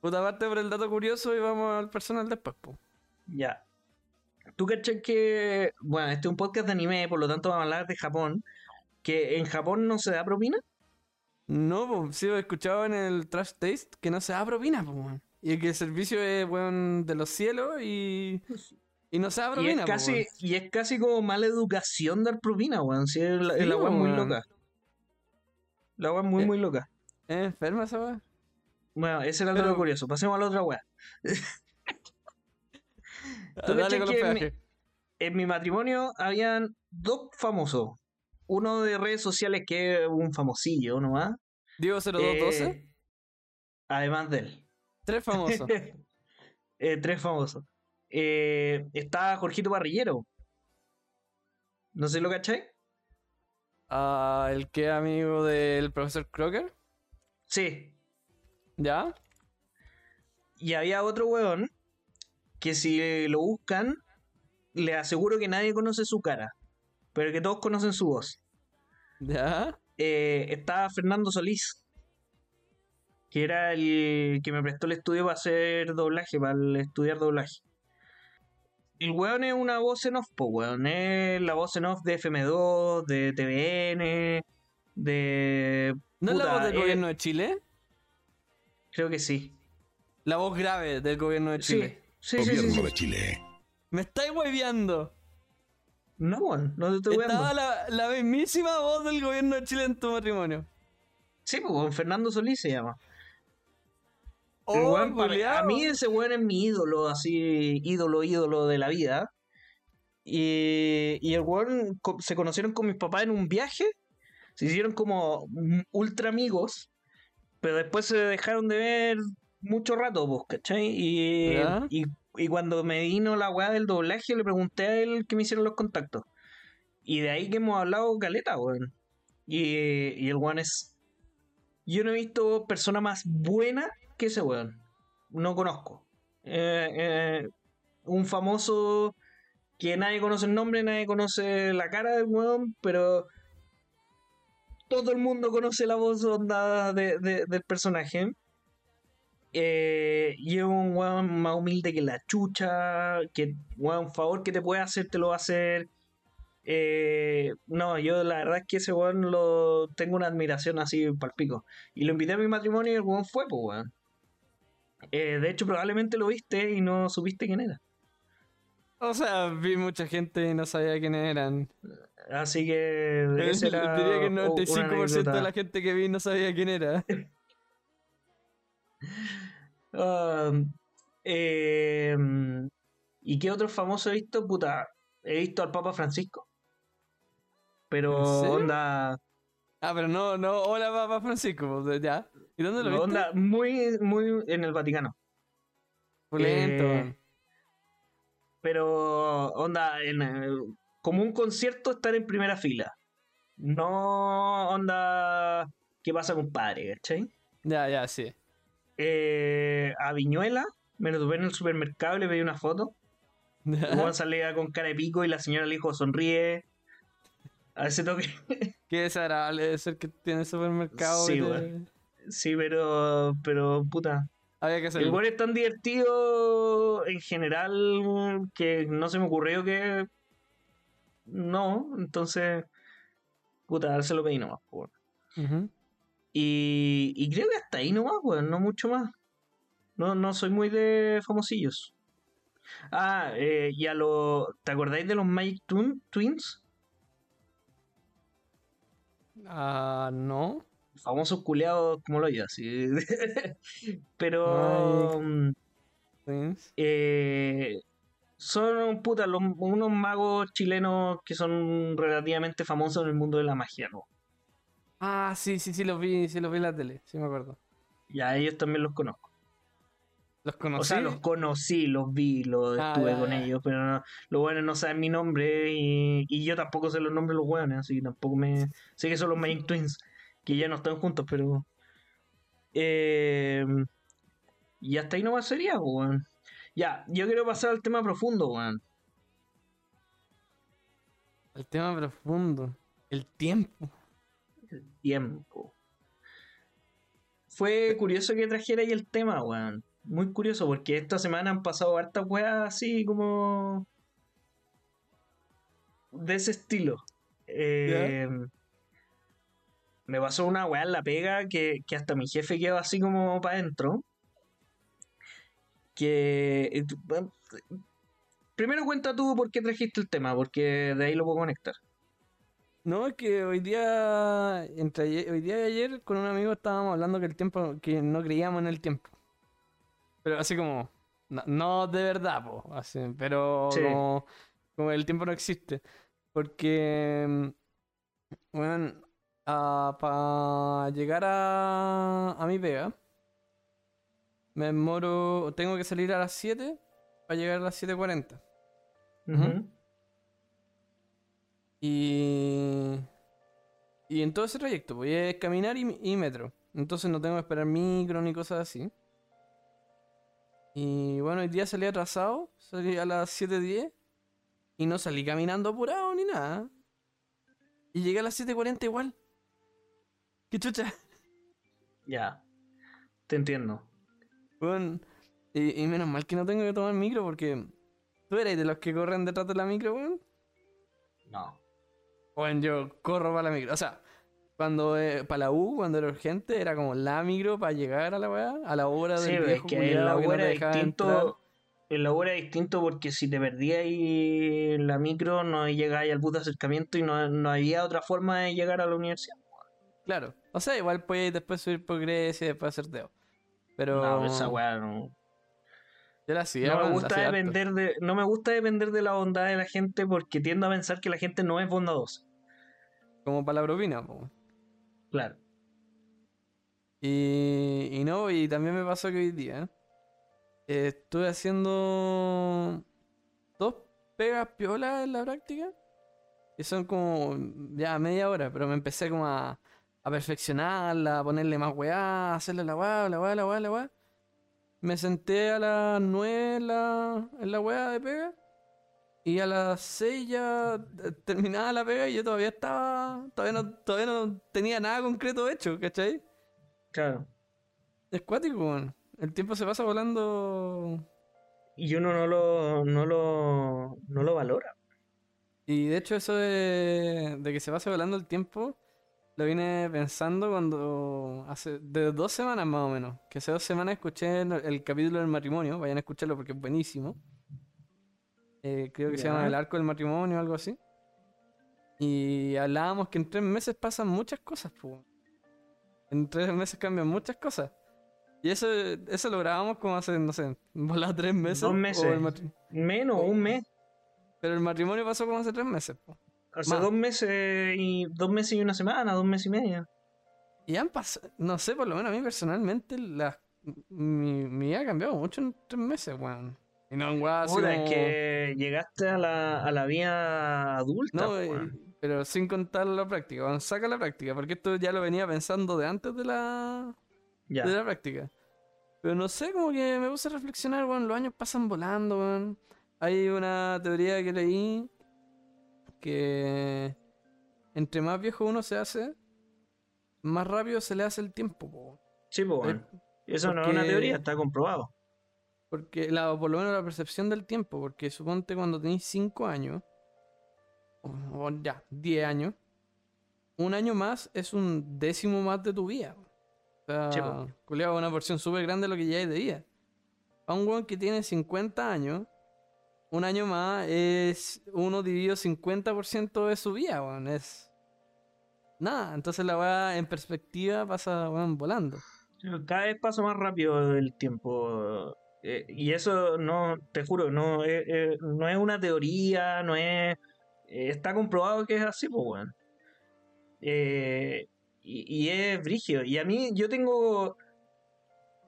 Puta parte por el dato curioso y vamos al personal después, po. Ya. Tú caché que. Bueno, este es un podcast de anime, por lo tanto vamos a hablar de Japón. Que en Japón no se da propina. No, pues sí, he escuchado en el Trash Taste que no se da propina, pues. Y que el servicio es, weón, de los cielos y, y no se da Y propina, es, po, casi, weón. y es casi como mala educación dar propina, weón. Sí, es la, es Sí, la wea muy loca. La wea muy, Eh. muy loca. ¿Es enferma esa weón? Bueno, ese era el Pero- dato curioso. Pasemos a la otra wea. (laughs) ¿Tú Dale cachai con los que mi- peajes. En mi matrimonio habían dos famosos. Uno de redes sociales que es un famosillo nomás. Diego 0212, Eh, además de él. tres famosos. (laughs) Eh, tres famosos. Eh, está Jorgito Parrillero. No sé si lo cachai. Ah, el que es amigo del profesor Crocker, Sí. ¿ya? Y había otro weón que si lo buscan, le aseguro que nadie conoce su cara, pero que todos conocen su voz. ¿Ya? Eh, está Fernando Solís, que era el que me prestó el estudio para hacer doblaje, para estudiar doblaje. El weón es una voz en off, po, weón. Es la voz en off de FM2, de TVN, de. ¿No es la voz del eh, gobierno de Chile? Creo que sí. La voz grave del gobierno de Chile. sí, sí, sí, Gobierno sí. de Chile. Me estáis hueviando. No, weón, no te estoy Estaba la, la mismísima voz del gobierno de Chile en tu matrimonio. Sí, pues, weón, Fernando Solís se llama. Oh, weón, para- culiao. a mí ese weón es mi ídolo, así, ídolo, ídolo de la vida. Y, y el weón se conocieron con mis papás en un viaje, se hicieron como ultra amigos, pero después se dejaron de ver mucho rato, pues, ¿cachai? Y, y, y cuando me vino la weá del doblaje, le pregunté a él que me hicieron los contactos. Y de ahí que hemos hablado caleta, weón. Y, y el weón es. Yo no he visto persona más buena que ese weón. No conozco. Eh, eh, un famoso que nadie conoce el nombre, nadie conoce la cara del weón, pero todo el mundo conoce la voz onda de- de- del personaje. Eh, y es un weón más humilde que la chucha, que weón, un favor que te puede hacer, te lo va a hacer. Eh, no, yo la verdad es que ese weón lo tengo una admiración así palpico. Y lo invité a mi matrimonio y el weón fue, pues weón. Eh, de hecho, probablemente lo viste y no supiste quién era. O sea, vi mucha gente y no sabía quiénes eran. Así que Diría que el u- una 95% de la gente que vi no sabía quién era. (laughs) Eh, ¿Y qué otros famosos he visto? Puta, he visto al Papa Francisco. Pero onda, Ah, pero no, no, hola papá Francisco, pues, ya. ¿Y dónde lo viste? onda muy, muy en el Vaticano. Pulento, eh. Pero onda, en, eh, como un concierto estar en primera fila. No onda, ¿qué pasa compadre? ¿Cachai? Ya, ya, sí. Eh, a Viñuela, me lo tuve en el supermercado y le pedí una foto. (laughs) El weón salía con cara de pico y la señora le dijo sonríe. A ese toque. (laughs) Qué desagradable debe ser que tiene supermercado. Sí, te-. Sí, pero. Pero, puta. Había que El weón es tan divertido en general que no se me ocurrió que. No, entonces. Puta, se lo pedí nomás, po, weón. Ujú. Y, y creo que hasta ahí nomás, weón, no mucho más. No, no soy muy de famosillos. Ah, eh, y a lo. ¿Te acordáis de los Magic Twin- Twins? Ah, no. Famosos culeados como lo yo, así. (laughs) Pero. mm, Twins. eh, son puta, los- unos magos chilenos que son relativamente famosos en el mundo de la magia, ¿no? Ah, sí, sí, sí, los vi, sí, los vi en la tele, sí me acuerdo. Y a ellos también los conozco. ¿Los conocí? O sea, los conocí, los vi, los Ah, estuve ya, con ya. ellos, pero no- los buenos no saben mi nombre y, y yo tampoco sé los nombres de los buenos, así que tampoco me... Sé que son los Magic Twins, que ya no están juntos, pero... Eh, y hasta ahí nomás sería, pues, weón. Ya, yo quiero pasar al tema profundo, weón. El tema profundo. El tiempo. El tiempo. Fue curioso que trajera ahí el tema, weón. Muy curioso, porque esta semana han pasado hartas weas así como. de ese estilo. Eh, me pasó una weá en la pega que, que hasta mi jefe quedó así como para adentro. Que. eh, Primero cuenta tú por qué trajiste el tema, porque de ahí lo puedo conectar. No, es que hoy día, entre ayer- hoy día y ayer, con un amigo estábamos hablando que el tiempo, que no creíamos en el tiempo. Pero así como, no, no de verdad, po, así, pero Sí. como, como el tiempo no existe. Porque, bueno, para llegar a, a mi pega, me demoro, tengo que salir a las 7 para llegar a las 7.40. Ujú. Y. Y en todo ese trayecto, voy a caminar y, y metro. Entonces no tengo que esperar micro ni cosas así. Y bueno, hoy día salí atrasado, salí a las 7.10 y no salí caminando apurado ni nada. Y llegué a las 7.40 igual. ¡Qué chucha! Ya. Te entiendo. Bueno, y, y menos mal que no tengo que tomar micro porque tú eres de los que corren detrás de la micro, weón. No. Bueno, yo corro para la micro. O sea, cuando para la U, cuando era urgente, era como la micro para llegar a la weá, a la hora Sí, del pero es viejo que en la que no era dejaba entrar. distinto. En la era distinto porque si te perdías en la micro, no llegabas al bus de acercamiento y no, no había otra forma de llegar a la universidad. Claro. O sea, igual puedes después subir por Grecia y después hacer deo. Pero No, esa weá no. Yo la hacía, No me gusta harto. depender de, no me gusta depender de la bondad de la gente porque tiendo a pensar que la gente no es bondadosa. Como para la propina, po. Claro. Y, y no, y también me pasó que hoy día eh, estuve haciendo dos pegas piolas en la práctica. Y son como ya media hora, pero me empecé como a, a perfeccionarla, a ponerle más weá, a hacerle la weá, la weá, la weá, la weá. Me senté a las nueve en la, en la weá de pega. Y a las 6 ya eh, terminaba la pega y yo todavía estaba. Todavía no, todavía no tenía nada concreto hecho, ¿cachai? Claro. Es cuático, weón. El tiempo se pasa volando. Y uno no lo, no lo, no lo valora. Y de hecho, eso de, de que se pase volando el tiempo, lo vine pensando cuando. Hace. De dos semanas más o menos. Que hace dos semanas escuché el, el capítulo del matrimonio. Vayan a escucharlo porque es buenísimo. Eh, creo que se Ya. llama El arco del matrimonio o algo así. Y hablábamos que en tres meses pasan muchas cosas, pues. En tres meses cambian muchas cosas. Y eso, eso lo grabamos como hace, no sé, volado tres meses. Dos o meses. el matri- Menos, un mes. Pero el matrimonio pasó como hace tres meses, po. Hace Más. dos meses y dos meses y una semana, dos meses y media. Y han pasado, no sé, por lo menos a mí personalmente, la, mi, mi vida ha cambiado mucho en tres meses, weón. Y no en Puta, es que llegaste a la, a la vida adulta. No, po, eh, weón. pero sin contar la práctica, weón, saca la práctica, porque esto ya lo venía pensando de antes de la, ya. de la práctica. Pero no sé, como que me puse a reflexionar, weón, los años pasan volando, weón. Hay una teoría que leí que entre más viejo uno se hace, más rápido se le hace el tiempo, po. Sí, po, Eh, weón. Eso no es una porque- teoría, está comprobado. Porque, la, por lo menos la percepción del tiempo, porque suponte cuando tenéis 5 años, o, o ya, 10 años, un año más es un décimo más de tu vida. O sea, Sí, po. una porción súper grande de lo que ya hay de vida. A un weón que tiene 50 años, un año más es uno dividido 50% de su vida, weón. Es nada. Entonces la weá en perspectiva pasa, weón, volando. Cada vez pasa más rápido el tiempo. eh, y eso no, te juro, no, es- es- no es una teoría, no es. eh, está comprobado que es así, pues, weón. Eh, y, es brígido. Y a mí, yo tengo.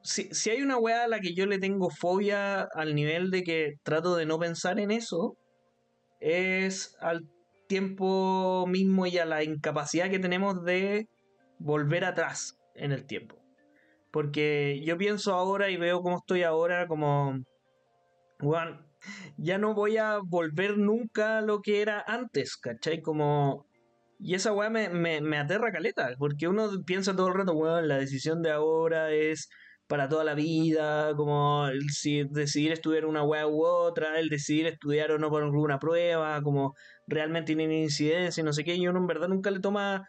Si, si hay una weá a la que yo le tengo fobia al nivel de que trato de no pensar en eso, es al tiempo mismo y a la incapacidad que tenemos de volver atrás en el tiempo. Porque yo pienso ahora y veo cómo estoy ahora, como weón, ya no voy a volver nunca a lo que era antes, ¿cachai? Como... Y esa weá me, me, me aterra caleta, porque uno piensa todo el rato, weón, la decisión de ahora es para toda la vida, como el si decidir estudiar una weá u otra, el decidir estudiar o no por alguna prueba, como realmente tiene incidencia y no sé qué, y uno en verdad nunca le toma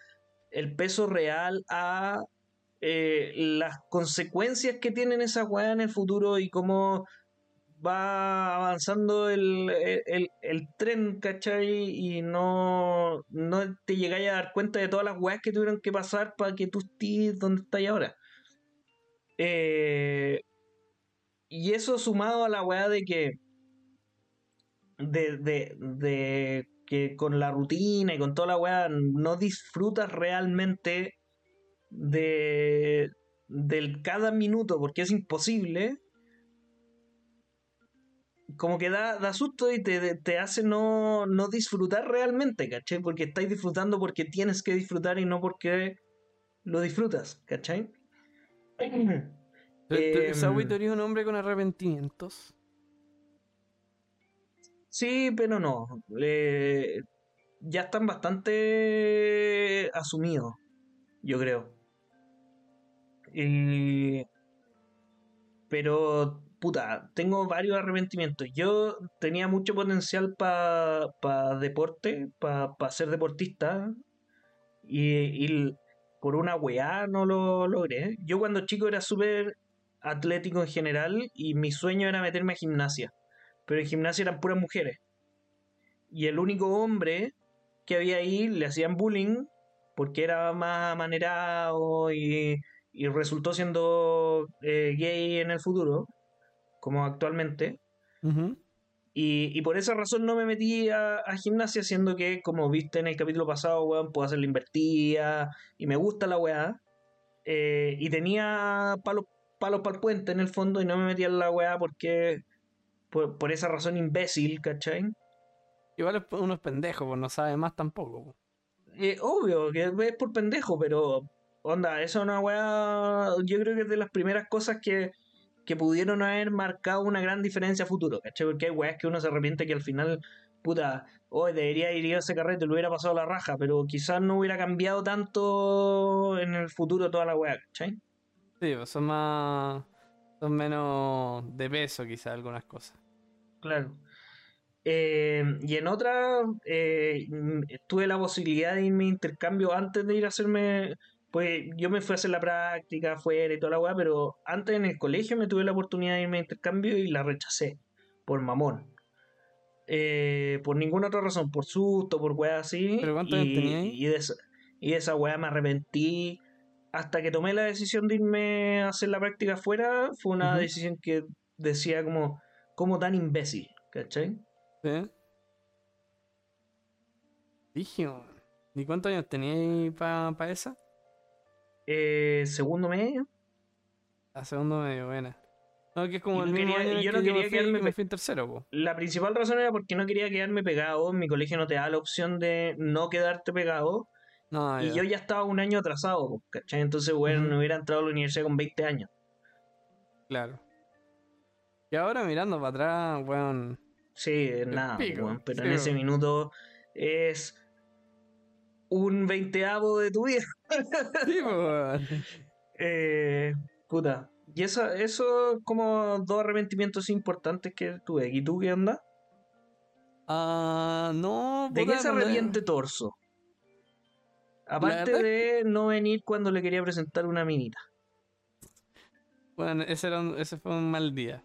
el peso real a eh, las consecuencias que tienen esas weas en el futuro y cómo va avanzando el, el, el, tren, ¿cachai? Y no, no te llegáis a dar cuenta de todas las weas que tuvieron que pasar para que tú estés donde estás ahora. Eh, y eso sumado a la weá de que. De, de, de, que con la rutina y con toda la weá no disfrutas realmente de del cada minuto porque es imposible como que da, da susto y te, te hace no, no, disfrutar realmente, ¿cachai? Porque estáis disfrutando porque tienes que disfrutar y no porque lo disfrutas, ¿cachai? (clears throat) Eh, es un hombre con arrepentimientos? Sí, pero no. ya están bastante asumidos, yo creo. pero, puta, tengo varios arrepentimientos. Yo tenía mucho potencial para pa deporte, para pa ser deportista. Y, y, por una weá no lo logré. Yo cuando chico era súper atlético en general y mi sueño era meterme a gimnasia. Pero en gimnasia eran puras mujeres. Y el único hombre que había ahí le hacían bullying porque era más manerado y, y resultó siendo eh, gay en el futuro, como actualmente. Y, por esa razón no me metí a, gimnasia, siendo que, como viste en el capítulo pasado, weón, puedo hacer la invertida y me gusta la weá. Eh, y tenía palos palos para el puente en el fondo y no me metía en la weá porque. Por, esa razón imbécil, ¿cachai? Igual uno es pendejo, pues no sabe más tampoco. Eh, obvio que es por pendejo, pero. Onda, eso es una weá. Yo creo que es de las primeras cosas que, que pudieron haber marcado una gran diferencia a futuro, ¿cachai? Porque hay weas que uno se arrepiente que al final, puta, hoy debería ir a ese carrete, lo hubiera pasado la raja, pero quizás no hubiera cambiado tanto en el futuro toda la weá, ¿cachai? Sí, pues, son más. Son menos de peso, quizás, algunas cosas. Claro. Eh, y en otra, eh, tuve la posibilidad de irme a intercambio antes de ir a hacerme. Pues yo me fui a hacer la práctica afuera y toda la weá, pero antes en el colegio me tuve la oportunidad de irme a intercambio y la rechacé. Por mamón. Eh, por ninguna otra razón, por susto, por weá así. ¿Pero cuántos años tenías? Y de, esa, y de esa weá me arrepentí hasta que tomé la decisión de irme a hacer la práctica afuera, fue una decisión que decía como, como tan imbécil, ¿cachai? Sí. Dije, ¿y cuántos años tenías para esa? Eh, segundo medio. A segundo medio, buena. No, que es como el mismo quería, yo no quería quedarme me fui en tercero, po. La principal razón era porque no quería quedarme pegado. Mi colegio no te da la opción de no quedarte pegado y yo ya estaba un año atrasado, ¿cachai? Entonces, bueno, no hubiera entrado a la universidad con 20 años. Claro. Y ahora mirando para atrás, weón. Sí, nada, pero en ese minuto es un veinteavo de tu vida. (laughs) sí. Eh, puta. Y eso, eso como dos arrepentimientos importantes que tuve. ¿Y tú qué onda? Ah, no. ¿De qué se arrepiente Torso? Aparte de no venir cuando le quería presentar una minita. Bueno, ese, era ese fue un mal día.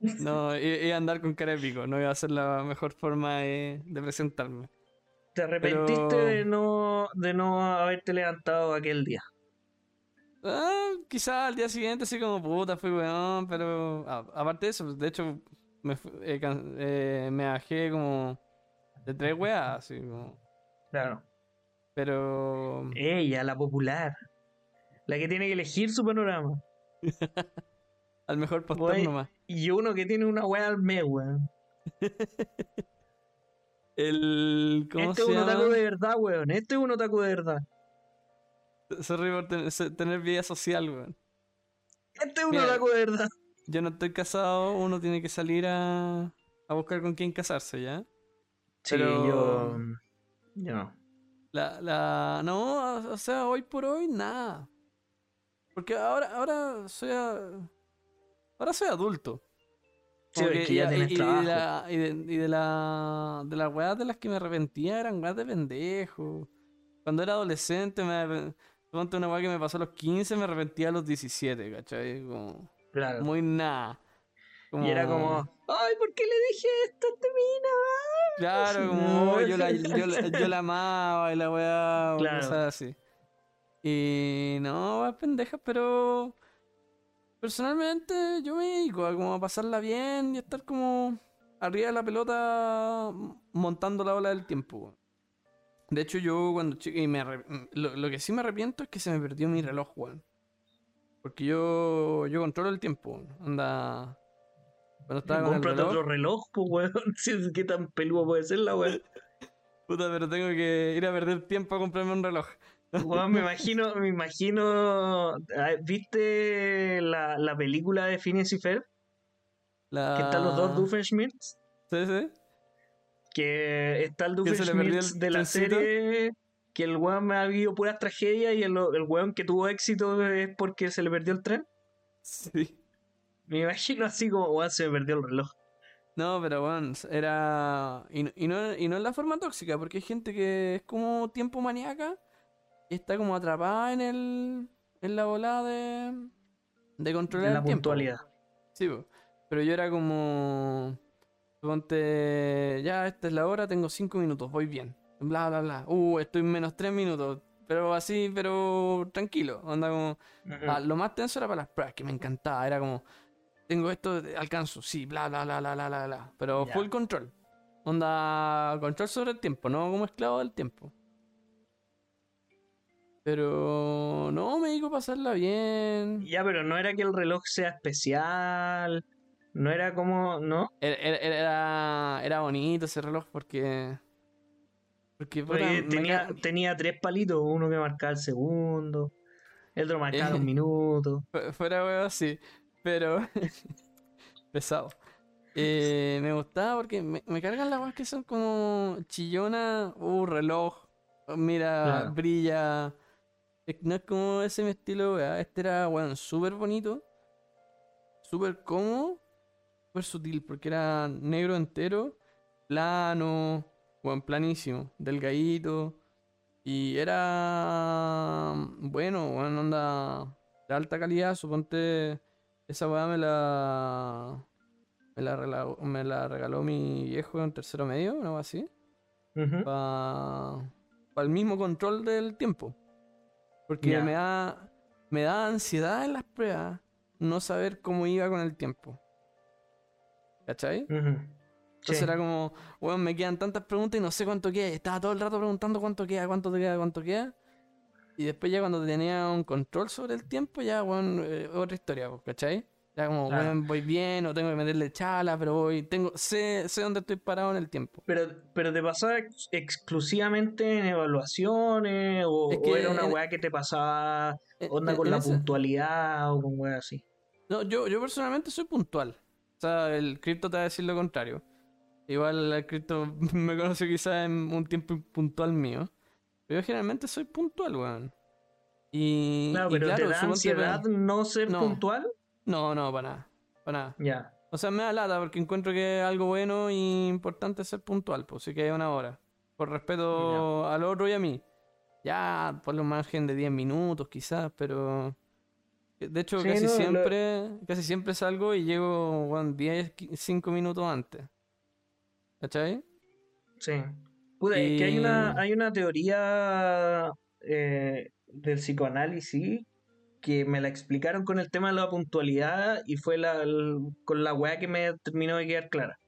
(laughs) No, iba a andar con cara no iba a ser la mejor forma de, presentarme. ¿Te arrepentiste de no de no haberte levantado aquel día? Ah, quizás al día siguiente así como puta fui weón, pero aparte de eso, de hecho me, eh, eh, me bajé como de tres weas, así como. Claro. Pero. Ella, la popular. La que tiene que elegir su panorama. (laughs) al mejor pastor nomás. Y uno que tiene una weá al mes, weón. (laughs) El. ¿cómo este es un otaku de verdad, weón. Este es un otaku de verdad. Sorry por tener, vida social, weón. Este es un otaku de verdad. yo no estoy casado, uno tiene que salir a, a buscar con quién casarse, ¿ya? Sí, Pero- yo. Yo no. La, la, no, o sea, hoy por hoy, nada. Porque ahora, ahora soy, a- ahora soy adulto. Sí, ya y- tienes y, trabajo. de la, y, de, y de la de las weas de las que me arrepentía eran weas de pendejo. Cuando era adolescente, me ponte una wea que me pasó a los 15, me arrepentía a los 17, ¿cachai? Como, Claro. muy nada. Y era como, ay, ¿por qué le dije esto a mina? Claro, (laughs) como oh, yo, la, yo, la, yo la amaba y la weá, o Claro. cosas así. Y no, weas pendejas, pero personalmente yo me dedico a como a pasarla bien y estar como arriba de la pelota montando la ola del tiempo. De hecho, yo cuando chico, y me lo, lo que sí me arrepiento es que se me perdió mi reloj, weón. Porque yo, yo controlo el tiempo. Anda. Cuando estaba con el reloj, otro reloj, (laughs) pues, weón. Si es que tan peludo puede ser la weón. Puta, pero tengo que ir a perder tiempo a comprarme un reloj. Weón, me imagino, me imagino. ¿Viste la, la película de Phineas y Ferb? La... Que están los dos Doofenshmirtz. Sí, sí. Que está el Doofenshmirtz de la trencito. serie. Que el weón me ha habido puras tragedias y el, el weón que tuvo éxito es porque se le perdió el tren. Sí. Me imagino así como, weón, se me perdió el reloj. No, pero bueno, era. Y, no- y no, y no en la forma tóxica, porque hay gente que es como tiempo maníaca y está como atrapada en el. en la volada de. de controlar En la el tiempo. puntualidad. Sí, po. pero yo era como. Ponte. Ya, esta es la hora, tengo cinco minutos, voy bien. Bla, bla, bla. Uh, estoy en menos tres minutos. Pero así, pero tranquilo. Onda como. Ah, lo más tenso era para las pruebas, que me encantaba. Era como, tengo esto, alcanzo, sí, bla, bla, bla, bla, bla, bla, bla. Pero Ya. full control. Onda, control sobre el tiempo, no como esclavo del tiempo. Pero no, me digo pasarla bien. Ya, pero no era que el reloj sea especial. No era como. ¿No? Era, era, bonito ese reloj porque. Porque Oye, tenía, tenía tres palitos, uno que marcaba el segundo, el otro marcaba Eh. minutos. (laughs) fu- fuera huevo así. Pero. (laughs) pesado. Eh, me gustaba porque me, me cargan las weas que son como chillona, uh, reloj, mira, Claro. brilla. No es como ese mi estilo, wea. Este era, weón, súper bonito, súper cómodo, súper sutil, porque era negro entero, plano, weón, planísimo, delgadito. Y era bueno, weón, onda de alta calidad, suponte. Esa weá me la. Me la, regaló, me la regaló mi viejo en tercero medio, algo así. Ujú. Para el mismo control del tiempo. Porque me da. Me da ansiedad en las pruebas no saber cómo iba con el tiempo. ¿Cachai? Entonces Sí. era como, weón, me quedan tantas preguntas y no sé cuánto queda. Y estaba todo el rato preguntando cuánto queda, cuánto te queda, cuánto queda. Y después ya cuando tenía un control sobre el tiempo, ya, weón, eh, otra historia, pues, ¿cachai? Ya como, Claro. voy bien, o tengo que meterle chala, pero voy, tengo, sé, sé dónde estoy parado en el tiempo. Pero, pero te pasaba ex- exclusivamente en evaluaciones o, Es o era una en- weá que te pasaba En- onda en- con en la ese- puntualidad o con weá así. No, yo, yo personalmente soy puntual. O sea, el cripto te va a decir lo contrario. Igual el cripto (laughs) me conoce quizás en un tiempo puntual mío. Pero yo generalmente soy puntual, weón. Y, pero claro, ¿te da ansiedad no ser No. puntual? No, no, para nada. Para nada. Ya. O sea, me da lata porque encuentro que es algo bueno y importante ser puntual, pues sí que hay una hora. Por respeto al otro y a mí. Ya, por lo margen de 10 minutos quizás, pero... De hecho, Sí, casi no, lo- siempre casi siempre salgo y llego bueno, 10, 5 minutos antes. ¿Cachai? Sí. Puta, es que hay una, Y- hay una teoría eh, del psicoanálisis que me la explicaron con el tema de la puntualidad y fue la, el- con la weá que me terminó de quedar clara.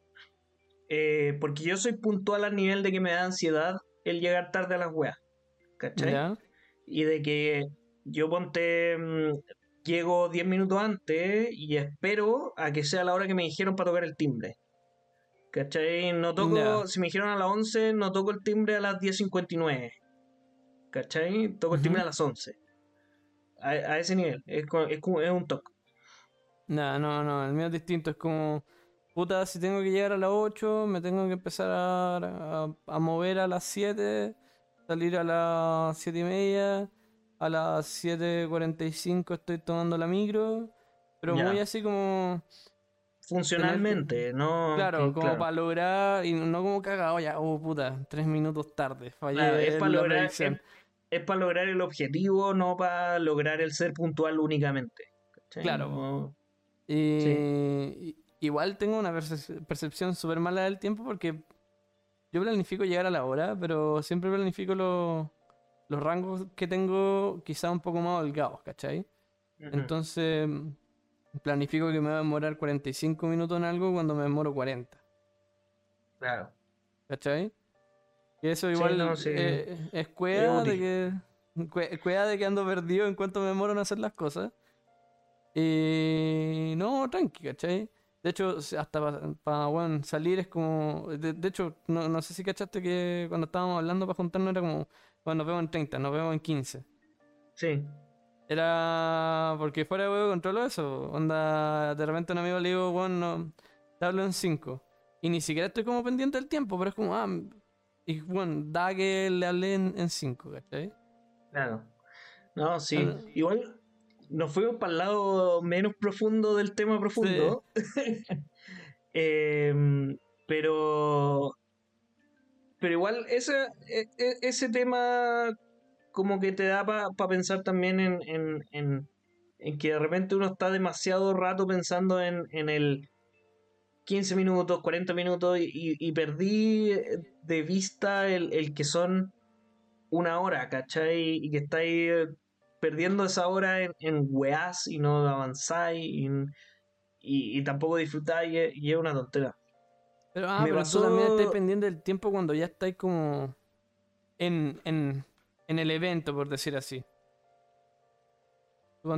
Eh, porque yo soy puntual al nivel de que me da ansiedad el llegar tarde a las weas. ¿Cachai? Y de que yo ponte, mm, llego 10 minutos antes y espero a que sea la hora que me dijeron para tocar el timbre. ¿Cachai? No toco, si me dijeron a las 11, no toco el timbre a las 10.59. ¿Cachai? Toco el timbre a las 11. A, a ese nivel, es, es, como- es un toque. No, no, no, el mío es distinto, es como, puta, si tengo que llegar a las 8, me tengo que empezar a, a- a mover a las 7, salir a las 7 y media, a las 7.45 estoy tomando la micro, pero Ya. muy así como, Funcionalmente, ¿no? claro, como para lograr, y no como cagado, ya, oh puta, 3 minutos tarde, fallé Claro, es para lograr, es, es para lograr el objetivo, no para lograr el ser puntual únicamente. ¿cachai? Claro. No- Y, y- igual tengo una perce- percepción súper mala del tiempo porque yo planifico llegar a la hora, pero siempre planifico los, los rangos que tengo quizá un poco más holgados, ¿cachai? Entonces planifico que me va a demorar 45 minutos en algo cuando me demoro 40, Claro. ¿cachai? Eso Sí, igual no, sí. eh, es cueva de que cue- cueva de que ando perdido en cuanto me demoro en hacer las cosas. Y no, tranqui, ¿cachai? De hecho, hasta para bueno, salir es como. De, de hecho, no, no sé si cachaste que cuando estábamos hablando para juntarnos era como. Bueno, nos vemos en 30, nos vemos en 15. Sí. Era porque fuera de juego controlo eso. Onda, de repente a un amigo le digo, bueno, no, te hablo en 5. Y ni siquiera estoy como pendiente del tiempo, pero es como, ah, y bueno, da que le hablé en 5, ¿cachai? Claro. No, sí. Ah. Igual nos fuimos para el lado menos profundo del tema profundo. (laughs) Em, pero. Pero igual ese, e- ese tema como que te da para pensar también en, en, en, en que de repente uno está demasiado rato pensando en, en el 15 minutos, 40 minutos y, perdí de vista el, el que son una hora, ¿cachai? Y que estáis perdiendo esa hora en, en weás y no avanzáis y, y, y tampoco disfrutáis y, es- una tontera. Pero, ah, Me pero pasó- tú también estás pendiente del tiempo cuando ya estáis como en, en, en el evento, por decir así.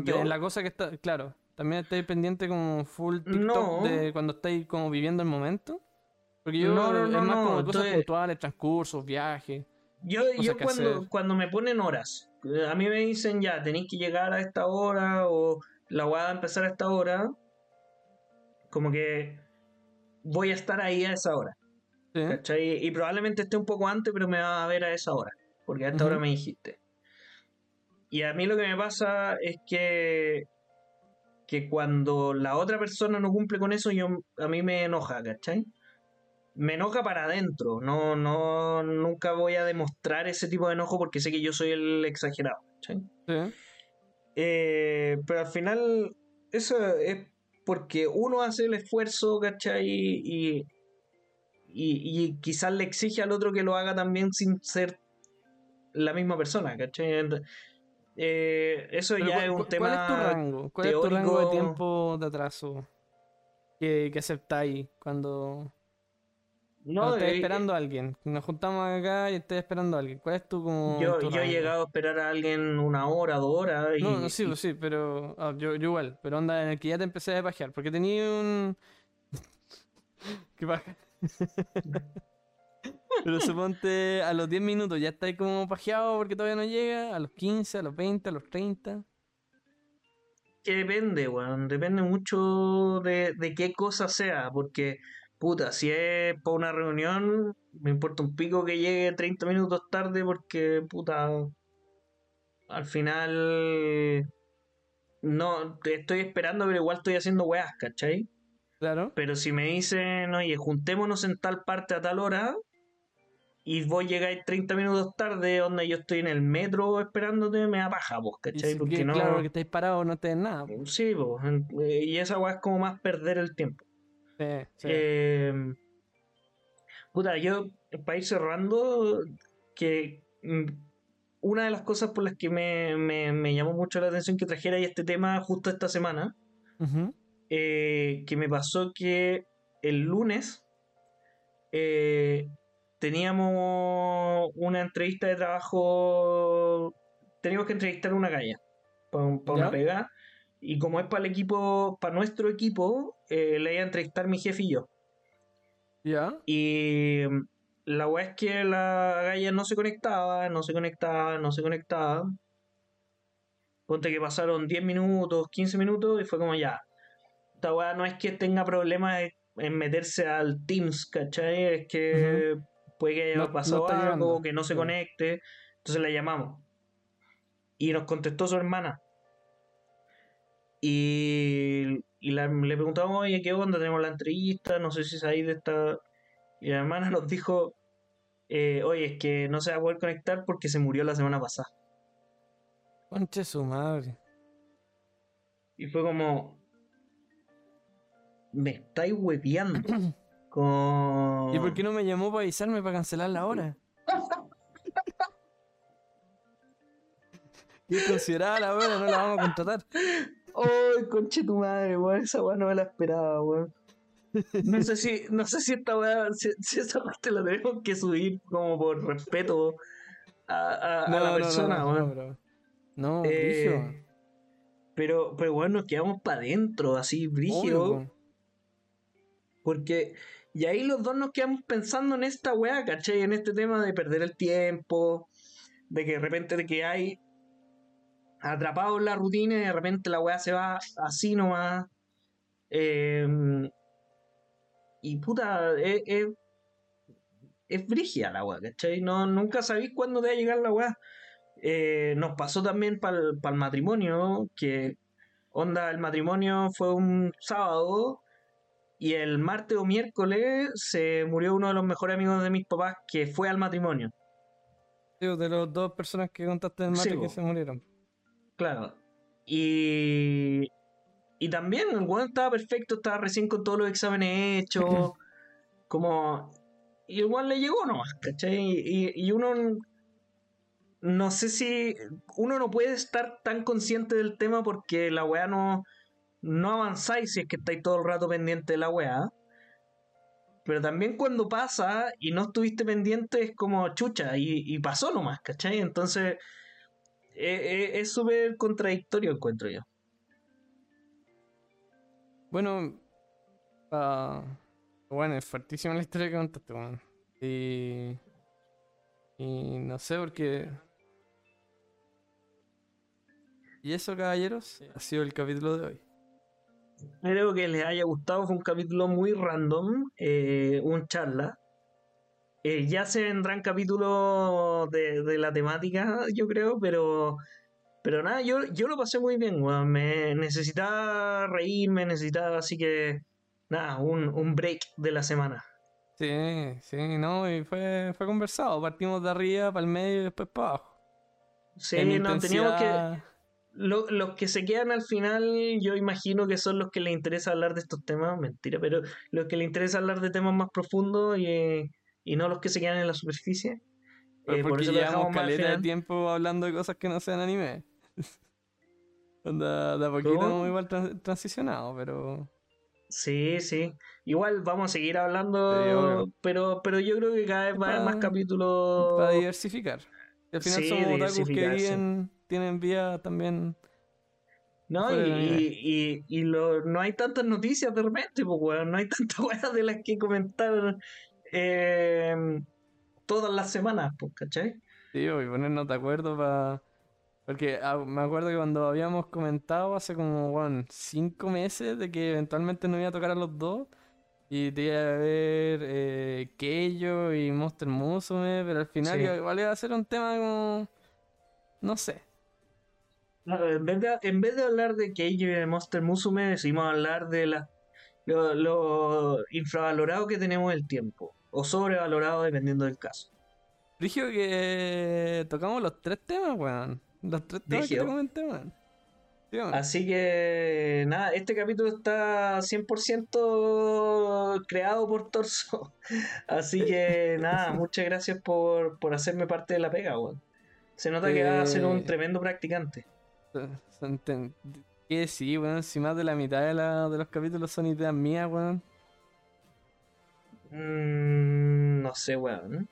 Yo- En la cosa que está, claro, también estáis pendiente como full TikTok No. de cuando estáis como viviendo el momento. Porque yo No, no, es más como cosas puntuales, transcursos, viajes. Yo, yo cuando, cuando me ponen horas, a mí me dicen ya, tenéis que llegar a esta hora o la va a empezar a esta hora, como que voy a estar ahí a esa hora. ¿sí? ¿cachai? Y probablemente esté un poco antes, pero me va a ver a esa hora, porque a esta hora me dijiste. Y a mí lo que me pasa es que, que cuando la otra persona no cumple con eso, yo, a mí me enoja, ¿cachai? Me enoja para adentro, no, no, nunca voy a demostrar ese tipo de enojo porque sé que yo soy el exagerado, ¿cachai? Sí. Eh, pero al final, eso es porque uno hace el esfuerzo, ¿cachai? Y, y, y quizás le exige al otro que lo haga también sin ser la misma persona, ¿cachai? Eh, eso Pero ya ¿cuál- es un tema. ¿Cuál es tu rango? ¿Cuál es tu rango de tiempo de atraso que, que aceptáis cuando, No, cuando eh, esperando a alguien? Nos juntamos acá y estés esperando a alguien. ¿Cuál es tu como yo, tu yo he llegado a esperar a alguien una hora, dos horas. Y, No, no, sí, y- pues sí, pero ah, yo, yo igual, pero onda en el que ya te empecé a pajear, porque tenía un... (laughs) ¿Qué paja? (laughs) pero suponte a los 10 minutos ya estáis como pajeado porque todavía no llega, a los 15, a los 20, a los 30. que depende, weón. Depende mucho de, de qué cosa sea. Porque, puta, si es para una reunión, me importa un pico que llegue 30 minutos tarde porque, puta, al final no te estoy esperando, pero igual estoy haciendo weas, ¿cachai? Claro. Pero si me dicen, oye, juntémonos en tal parte a tal hora y vos llegáis 30 minutos tarde, donde yo estoy en el metro esperándote, me da paja, vos, ¿cachai? si Porque que- no... Claro, porque estáis parados no te nada. Sí, eh, y esa weá es como más perder el tiempo. Sí, sí. Eh, puta, yo, para ir cerrando, que mm, una de las cosas por las que me, me- me llamó mucho la atención que trajera este tema justo esta semana, eh, que me pasó que el lunes eh, teníamos una entrevista de trabajo, teníamos que entrevistar a una galla para una ¿Ya? pega, y como es para el equipo, para nuestro equipo, eh, le iba a entrevistar mi jefe y yo. ¿Ya? Y mm, la weá es que la galla no se conectaba, no se conectaba, no se conectaba. Ponte que pasaron 10 minutos, 15 minutos y fue como ya. esta weá no es que tenga problemas en- en meterse al Teams, ¿cachai? Es que puede que haya No- pasado algo, llegando. que no se conecte. Entonces la llamamos. Y nos contestó su hermana. Y, y la- le preguntamos, oye, ¿qué onda? Tenemos la entrevista, no sé si sabéis de esta. Y la hermana nos dijo, eh, oye, es que no se va a poder conectar porque se murió la semana pasada. Conche su madre. Y fue como. Me estáis hueveando. (clears throat) Con. ¿Y por qué no me llamó para avisarme para cancelar la hora? (laughs) Y considerada la hora, no la vamos a contratar. ¡Ay, conche tu madre, weón! Esa weá no me la esperaba, weón. No sé si, no sé si esta weá, si, si esa parte la tenemos que subir como por respeto a, a- a la persona, no, weón. no, Eh, pero, pero bueno, nos quedamos para adentro, así, brígido. po. Porque, y ahí los dos nos quedamos pensando en esta weá, ¿cachai? En este tema de perder el tiempo, de que de repente de que hay atrapado en la rutina y de repente la weá se va así nomás. Em, y puta, es, es, es brígida la weá, ¿cachai? No, nunca sabéis cuándo te va a llegar la weá. Eh, nos pasó también para el matrimonio, que onda, el matrimonio fue un sábado y el martes o miércoles se murió uno de los mejores amigos de mis papás que fue al matrimonio. Sí, De las dos personas que contaste en Sí, Mate que se murieron. Claro. Y, y también el weón estaba perfecto, estaba recién con todos los exámenes hechos. (laughs) como. Y igual le llegó nomás, ¿cachai? Y, y uno. No sé si. Uno no puede estar tan consciente del tema porque la weá no. No avanzáis si es que estáis todo el rato pendiente de la weá. Pero también cuando pasa y no estuviste pendiente es como chucha y, y pasó nomás, ¿cachai? Entonces eh, eh, es súper contradictorio encuentro yo. Bueno, ah, bueno, es fuertísima la historia que contaste, weón. Y, y no sé por qué. Y eso, caballeros, ha sido el capítulo de hoy. Espero que les haya gustado, fue un capítulo muy random, eh, un charla. Eh, ya se vendrán capítulos de, de la temática, yo creo, pero pero nada, yo, yo lo pasé muy bien, weón. Me necesitaba reírme, necesitaba así que nada, un, un break de la semana. Sí, sí, no, y fue, fue conversado. Partimos de arriba para el medio y después para abajo. Sí, no, teníamos que. Lo- los que se quedan al final, yo imagino que son los que les interesa hablar de estos temas, mentira, pero los que les interesa hablar de temas más profundos y, y no los que se quedan en la superficie. Pero Eh, por porque eso lo llevamos caleta de tiempo hablando de cosas que no sean anime. (laughs) Onda, de a poquito ¿Cómo? hemos igual tran- transicionado, pero. Sí, sí. Igual vamos a seguir hablando, pero, pero yo creo que cada vez va a haber más capítulos. Para diversificar. Y al final Sí, somos otakus que viven, tienen vida también. ¿no? Y, y, y, y lo- no hay tantas noticias de repente, pues, weón. No hay (laughs) tantas weas de las que comentar eh, todas las semanas, pues, ¿cachai? Tío, y ponernos de acuerdo para. Porque ah, me acuerdo que cuando habíamos comentado hace como, bueno, cinco meses de que eventualmente nos iba a tocar a los dos. Y te iba a ver eh, Keio y Monster Musume, pero al final Sí. igual iba a ser un tema como. No sé. En vez de, en vez de hablar de Keijo y de Monster Musume, decidimos hablar de la, lo, lo infravalorado que tenemos el tiempo. O sobrevalorado, dependiendo del caso. Dije que tocamos los tres temas, weón. Los tres temas que te comenté, weón. Así que, nada, este capítulo está 100% creado por Torso. (laughs) Así que, nada, muchas gracias por, por hacerme parte de la pega, weón. Se nota que va a ser un Eh, tremendo practicante. ¿Qué sí, weón? Si más de la mitad de, la- de los capítulos son ideas mías, weón. Mm, no sé, weón.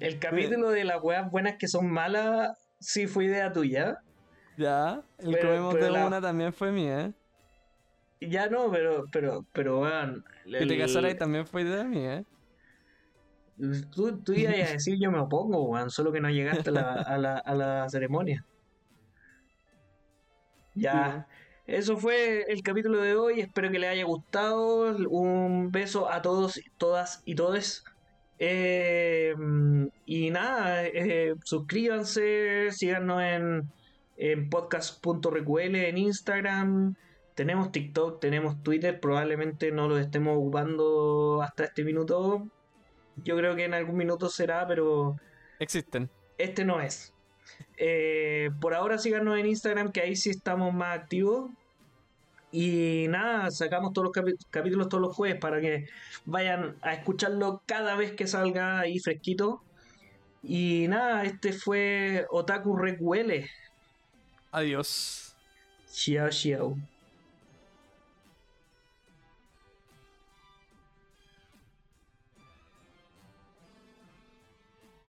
El capítulo de las weas buenas que son malas, sí fue idea tuya. Ya, el Pero- comemos pero de la- una también fue mía, ¿eh? Ya no, pero, pero, pero, weón. Que te el- casaras también fue idea mía, ¿eh? Tú, tú ibas a decir yo me opongo, weón, solo que no llegaste a la, a la, a la ceremonia. Ya. eso fue el capítulo de hoy. Espero que les haya gustado. Un beso a todos, todas y todes. Eh, y nada, eh, suscríbanse, síganos en, en podcast.recuele en Instagram. Tenemos TikTok, tenemos Twitter. Probablemente no lo estemos ocupando hasta este minuto. Yo creo que en algún minuto será, pero Existen. este no es. Eh, por ahora síganos en Instagram, que ahí sí estamos más activos. Y nada, sacamos todos los capítulos todos los jueves para que vayan a escucharlo cada vez que salga ahí fresquito. Y nada, este fue Otaku Recuele. Adiós. Xiao, xiao.